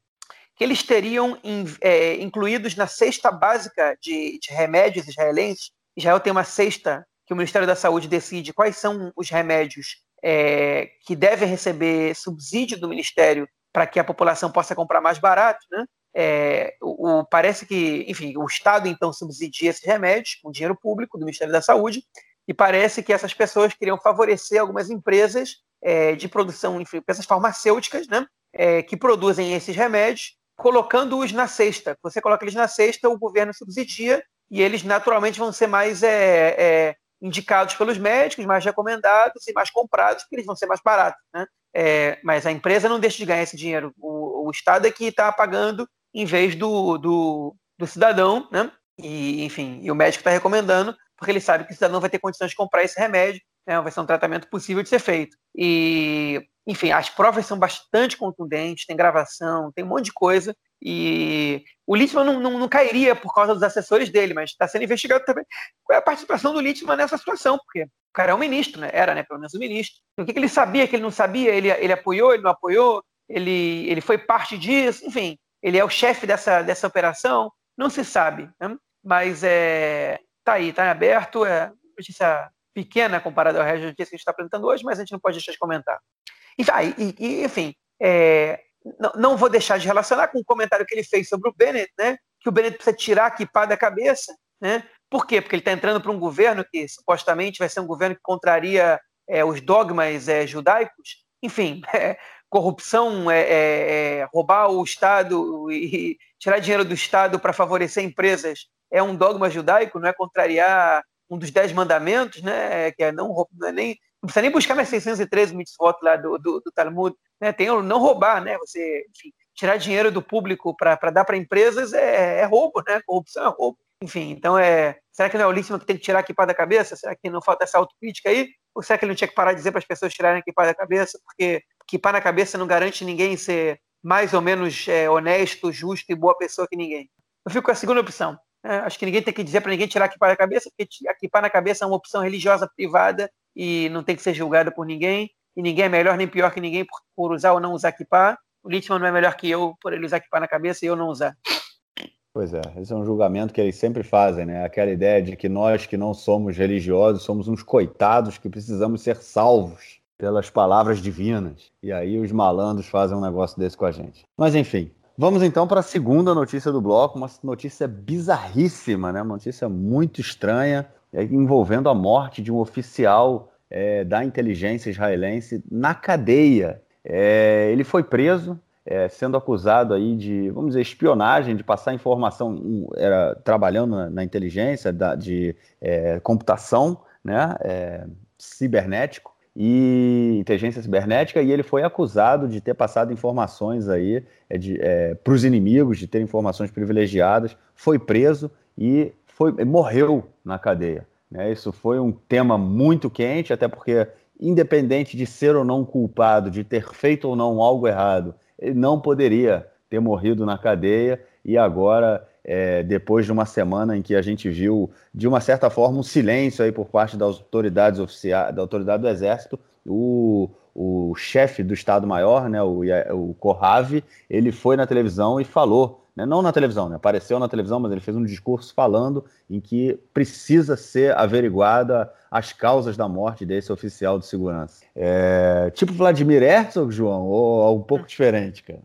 Que eles teriam in, é, incluídos na cesta básica de, de remédios israelenses. Israel tem uma cesta que o Ministério da Saúde decide quais são os remédios é, que devem receber subsídio do Ministério para que a população possa comprar mais barato, né? É, o, o, parece que, enfim, o Estado então subsidia esses remédios com dinheiro público do Ministério da Saúde e parece que essas pessoas queriam favorecer algumas empresas é, de produção, enfim, empresas farmacêuticas, né, é, que produzem esses remédios, colocando-os na cesta. Você coloca eles na cesta, o governo subsidia e eles naturalmente vão ser mais é, é, indicados pelos médicos, mais recomendados e mais comprados, porque eles vão ser mais baratos. Né? É, mas a empresa não deixa de ganhar esse dinheiro. O, o Estado é que está pagando em vez do, do, do cidadão, né? E, enfim, e o médico está recomendando, porque ele sabe que o cidadão vai ter condições de comprar esse remédio, né? vai ser um tratamento possível de ser feito. E, enfim, as provas são bastante contundentes, tem gravação, tem um monte de coisa, e o Littman não, não, não cairia por causa dos assessores dele, mas está sendo investigado também qual é a participação do Littman nessa situação, porque o cara é um ministro, né? Era, né? Pelo menos um ministro. O que, que ele sabia, que ele não sabia? Ele, ele apoiou, ele não apoiou? Ele, ele foi parte disso? Enfim, ele é o chefe dessa, dessa operação, não se sabe, né? mas é, tá aí, tá aberto, é notícia pequena comparada ao resto da notícia que a gente está apresentando hoje, mas a gente não pode deixar de comentar. Ah, e, e, enfim, é, não, não, vou deixar de relacionar com o comentário que ele fez sobre o Bennett, né? que o Bennett precisa tirar a equipa da cabeça. Né? Por quê? Porque ele está entrando para um governo que supostamente vai ser um governo que contraria é, os dogmas é, judaicos. Enfim, é, corrupção, é, é, roubar o Estado e tirar dinheiro do Estado para favorecer empresas é um dogma judaico, não é contrariar um dos dez mandamentos, né? Que é não, não é nem não precisa nem buscar mais 613 mitzvot lá do, do, do Talmud, né? Tem o não roubar, né? Você enfim, tirar dinheiro do público para dar para empresas é, é, roubo, né? Corrupção é roubo. Enfim, então é. Será que não é o Líssimo que tem que tirar a equipa da cabeça? Será que não falta essa autocrítica aí? Ou será que ele não tinha que parar de dizer para as pessoas tirarem a equipa da cabeça? Porque que pá na cabeça não garante ninguém ser mais ou menos é, honesto, justo e boa pessoa que ninguém. Eu fico com a segunda opção. É, acho que ninguém tem que dizer para ninguém tirar a equipa da cabeça, porque a na cabeça é uma opção religiosa privada e não tem que ser julgada por ninguém. E ninguém é melhor nem pior que ninguém por, por usar ou não usar equipa. O Littman não é melhor que eu por ele usar equipa na cabeça e eu não usar. Pois é, esse é um julgamento que eles sempre fazem, né? Aquela ideia de que nós que não somos religiosos somos uns coitados que precisamos ser salvos pelas palavras divinas. E aí os malandros fazem um negócio desse com a gente. Mas enfim, vamos então para a segunda notícia do bloco, uma notícia bizarríssima, né? Uma notícia muito estranha, envolvendo a morte de um oficial é, da inteligência israelense na cadeia. É, ele foi preso, é, sendo acusado aí de, vamos dizer, espionagem, de passar informação, era trabalhando na, na inteligência da, de é, computação, né, é, cibernético, e inteligência cibernética e ele foi acusado de ter passado informações aí é, é, para os inimigos, de ter informações privilegiadas, foi preso e foi, morreu na cadeia. Né? Isso foi um tema muito quente, até porque, independente de ser ou não culpado, de ter feito ou não algo errado, ele não poderia ter morrido na cadeia e agora, é, depois de uma semana em que a gente viu, de uma certa forma, um silêncio aí por parte das autoridades oficiais, da autoridade do Exército, o, o chefe do Estado-Maior, né, o, o Corrave, ele foi na televisão e falou, né, não na televisão, né, apareceu na televisão, mas ele fez um discurso falando em que precisa ser averiguada as causas da morte desse oficial de segurança. É, tipo Vladimir Herzog, João, ou um pouco diferente, cara?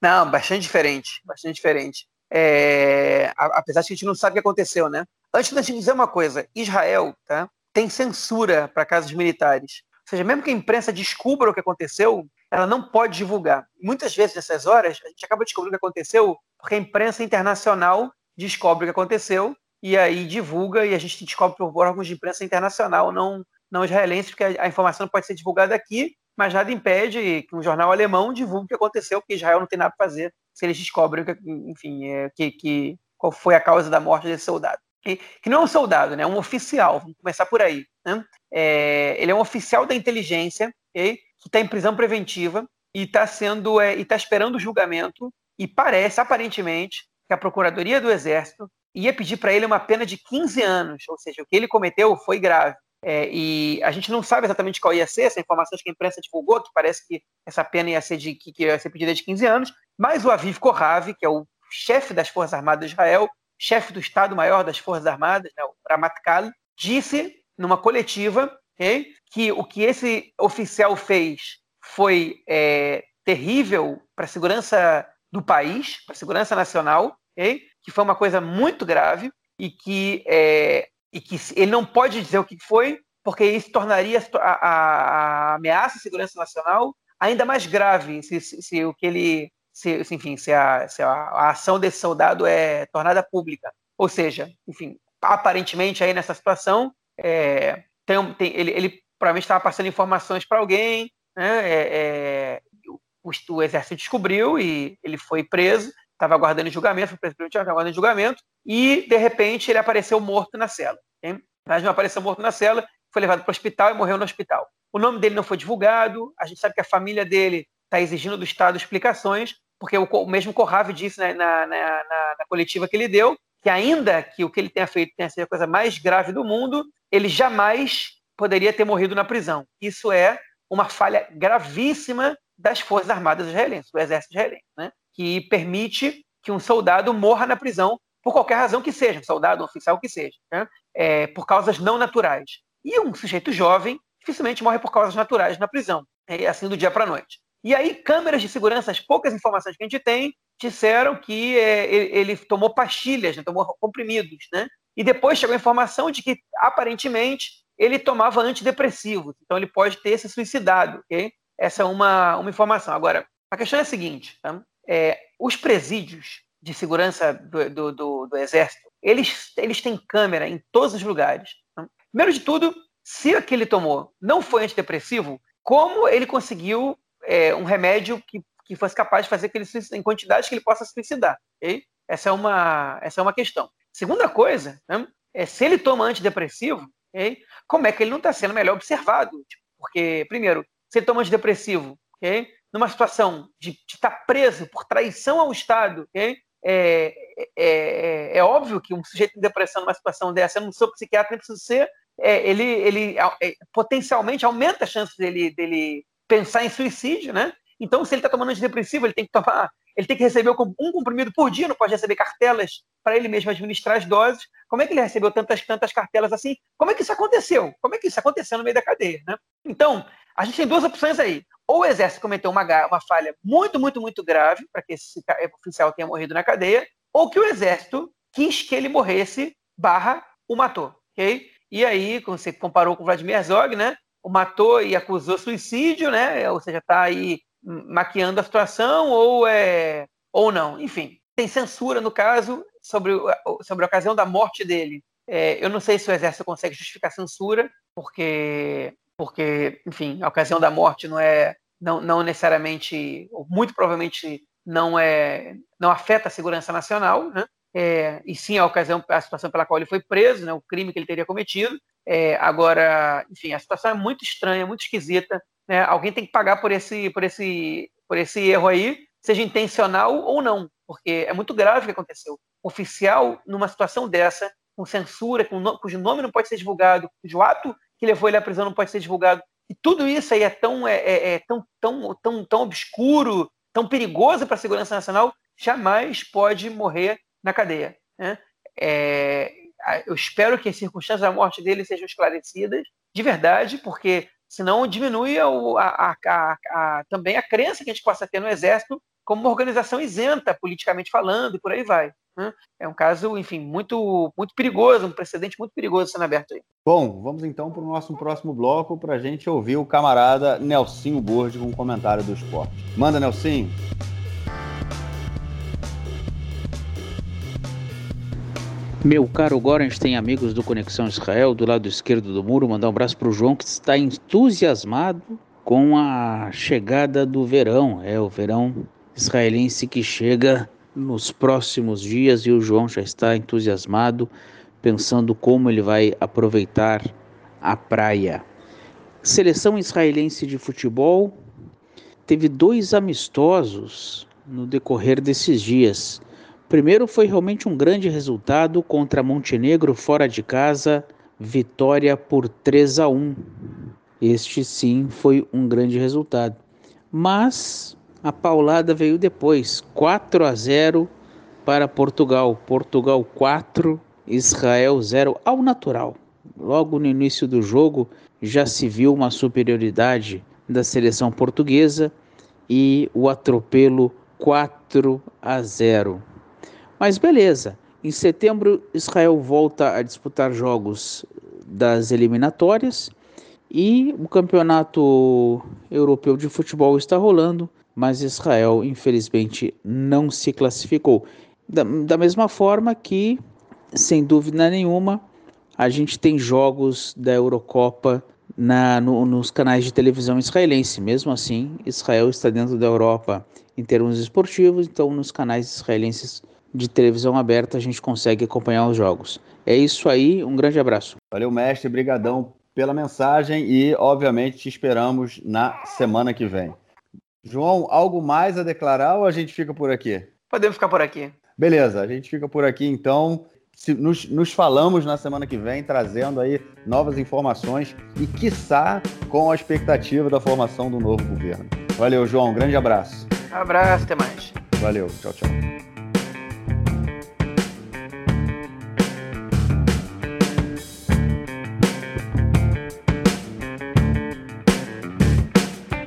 Não, bastante diferente, bastante diferente. É, apesar de que a gente não sabe o que aconteceu, né? Antes da gente dizer uma coisa, Israel tá, tem censura para casos militares seja, mesmo que a imprensa descubra o que aconteceu, ela não pode divulgar. Muitas vezes, nessas horas, a gente acaba descobrindo o que aconteceu porque a imprensa internacional descobre o que aconteceu e aí divulga e a gente descobre por órgãos de imprensa internacional, não, não israelense, porque a, a informação pode ser divulgada aqui, mas nada impede que um jornal alemão divulgue o que aconteceu, porque Israel não tem nada para fazer se eles descobrem, que, enfim, é, que, que, qual foi a causa da morte desse soldado. Que, que não é um soldado, né? é um oficial, vamos começar por aí. Né? É, ele é um oficial da inteligência okay? Está em prisão preventiva e está sendo é, e está esperando o julgamento e parece aparentemente que a procuradoria do exército ia pedir para ele uma pena de 15 anos, ou seja, o que ele cometeu foi grave. É, e a gente não sabe exatamente qual ia ser, essa informação que a imprensa divulgou, que parece que essa pena ia ser, de, que, que ia ser pedida de 15 anos, mas o Aviv Kohavi, que é o chefe das Forças Armadas de Israel, chefe do Estado-Maior das Forças Armadas, né, o Ramatkal, disse numa coletiva que o que esse oficial fez foi é, terrível para a segurança do país, para a segurança nacional, okay, que foi uma coisa muito grave e que, é, e que ele não pode dizer o que foi, porque isso tornaria a, a, ameaça à segurança nacional ainda mais grave se, se, se o que ele se, enfim, se, a, se a, a, ação desse soldado é tornada pública. Ou seja, enfim, aparentemente aí nessa situação, é, tem, tem, ele, ele provavelmente estava passando informações para alguém, né, é, é, o, o, exército descobriu e ele foi preso, estava aguardando julgamento, foi preso estava aguardando julgamento, e de repente ele apareceu morto na cela. Mas não apareceu morto na cela, foi levado para o hospital e morreu no hospital. O nome dele não foi divulgado, a gente sabe que a família dele está exigindo do Estado explicações, porque o, mesmo Corrave disse na, na, na, na, coletiva que ele deu, que ainda que o que ele tenha feito tenha sido a coisa mais grave do mundo, ele jamais poderia ter morrido na prisão. Isso é uma falha gravíssima das Forças Armadas israelenses, do Exército israelense, né? que permite que um soldado morra na prisão por qualquer razão que seja, um soldado, um oficial que seja, né? é, por causas não naturais. E um sujeito jovem dificilmente morre por causas naturais na prisão, é assim do dia para a noite. E aí, câmeras de segurança, as poucas informações que a gente tem, disseram que é, ele, ele, tomou pastilhas, né, tomou comprimidos, né? E depois chegou a informação de que, aparentemente, ele tomava antidepressivos. Então, ele pode ter se suicidado, ok? Essa é uma, uma informação. Agora, a questão é a seguinte: tá? é, os presídios de segurança do, do, do, do, Exército, eles, eles têm câmera em todos os lugares. Tá? Primeiro de tudo, se o que ele tomou não foi antidepressivo, como ele conseguiu é, um remédio que, que fosse capaz de fazer que ele em quantidades que ele possa suicidar. Okay? Essa, é uma, essa é uma questão. Segunda coisa, né, é se ele toma antidepressivo, okay? como é que ele não está sendo melhor observado? Tipo, porque, primeiro, se ele toma antidepressivo, okay? numa situação de, de estar tá preso por traição ao Estado, okay? É, é, é, é, óbvio que um sujeito em depressão numa situação dessa, eu não sou psiquiatra, nem preciso ser, é, ele, ele é, potencialmente aumenta a chance dele, dele pensar em suicídio, né? Então, se ele está tomando antidepressivo, ele tem que tomar, ele tem que receber um comprimido por dia, não pode receber cartelas para ele mesmo administrar as doses. Como é que ele recebeu tantas, tantas cartelas assim? Como é que isso aconteceu? Como é que isso aconteceu no meio da cadeia, né? Então, a gente tem duas opções aí. Ou o exército cometeu uma, uma falha muito, muito, muito grave para que esse oficial tenha morrido na cadeia, ou que o exército quis que ele morresse, barra, o matou, ok? E aí, como você comparou com o Vladimir Herzog, né? o matou e acusou suicídio, né? Ou seja, está aí maquiando a situação ou é ou não. Enfim, tem censura no caso sobre, sobre a ocasião da morte dele. É, eu não sei se o exército consegue justificar censura, porque porque, enfim, a ocasião da morte não é não, não necessariamente, ou muito provavelmente não é não afeta a segurança nacional, né? É, e sim a ocasião, a situação pela qual ele foi preso, né, o crime que ele teria cometido. É, agora, enfim, a situação é muito estranha, muito esquisita. Né? Alguém tem que pagar por esse, por esse, por esse erro aí. seja intencional ou não, porque é muito grave o que aconteceu. oficial, numa situação dessa, com censura, com no, cujo nome não pode ser divulgado, cujo ato que levou ele à prisão não pode ser divulgado, e tudo isso aí é tão, é, é, é tão, tão, tão, tão obscuro, tão perigoso para a segurança nacional, jamais pode morrer na cadeia. Né? É, eu espero que as circunstâncias da morte dele sejam esclarecidas de verdade, porque senão diminui a, a, a, também a crença que a gente possa ter no Exército como uma organização isenta, politicamente falando, e por aí vai. Né? É um caso, enfim, muito, muito perigoso, um precedente muito perigoso sendo aberto aí. Bom, vamos então para o nosso próximo bloco para a gente ouvir o camarada Nelsinho Borges com um comentário do esporte. Manda, Nelsinho! Meu caro Gorens tem amigos do Conexão Israel do lado esquerdo do muro. Mandar um abraço para o João que está entusiasmado com a chegada do verão. É o verão israelense que chega nos próximos dias e o João já está entusiasmado, pensando como ele vai aproveitar a praia. Seleção israelense de futebol teve dois amistosos no decorrer desses dias primeiro foi realmente um grande resultado contra Montenegro fora de casa, vitória por 3 a 1. Este sim foi um grande resultado. Mas a paulada veio depois, 4 a 0 para Portugal. Portugal 4, Israel 0 ao natural. Logo no início do jogo já se viu uma superioridade da seleção portuguesa e o atropelo 4 a 0. Mas beleza, em setembro Israel volta a disputar jogos das eliminatórias e o campeonato europeu de futebol está rolando, mas Israel infelizmente não se classificou. Da, da mesma forma que, sem dúvida nenhuma, a gente tem jogos da Eurocopa na, no, nos canais de televisão israelense. Mesmo assim, Israel está dentro da Europa em termos esportivos, então nos canais israelenses de televisão aberta a gente consegue acompanhar os jogos. É isso aí, um grande abraço. Valeu, mestre, brigadão pela mensagem e, obviamente, te esperamos na semana que vem. João, algo mais a declarar ou a gente fica por aqui? Podemos ficar por aqui. Beleza, a gente fica por aqui então. Se, nos, nos falamos na semana que vem, trazendo aí novas informações e, quiçá, com a expectativa da formação do novo governo. Valeu, João. Um grande abraço. Abraço, até mais. Valeu, tchau, tchau.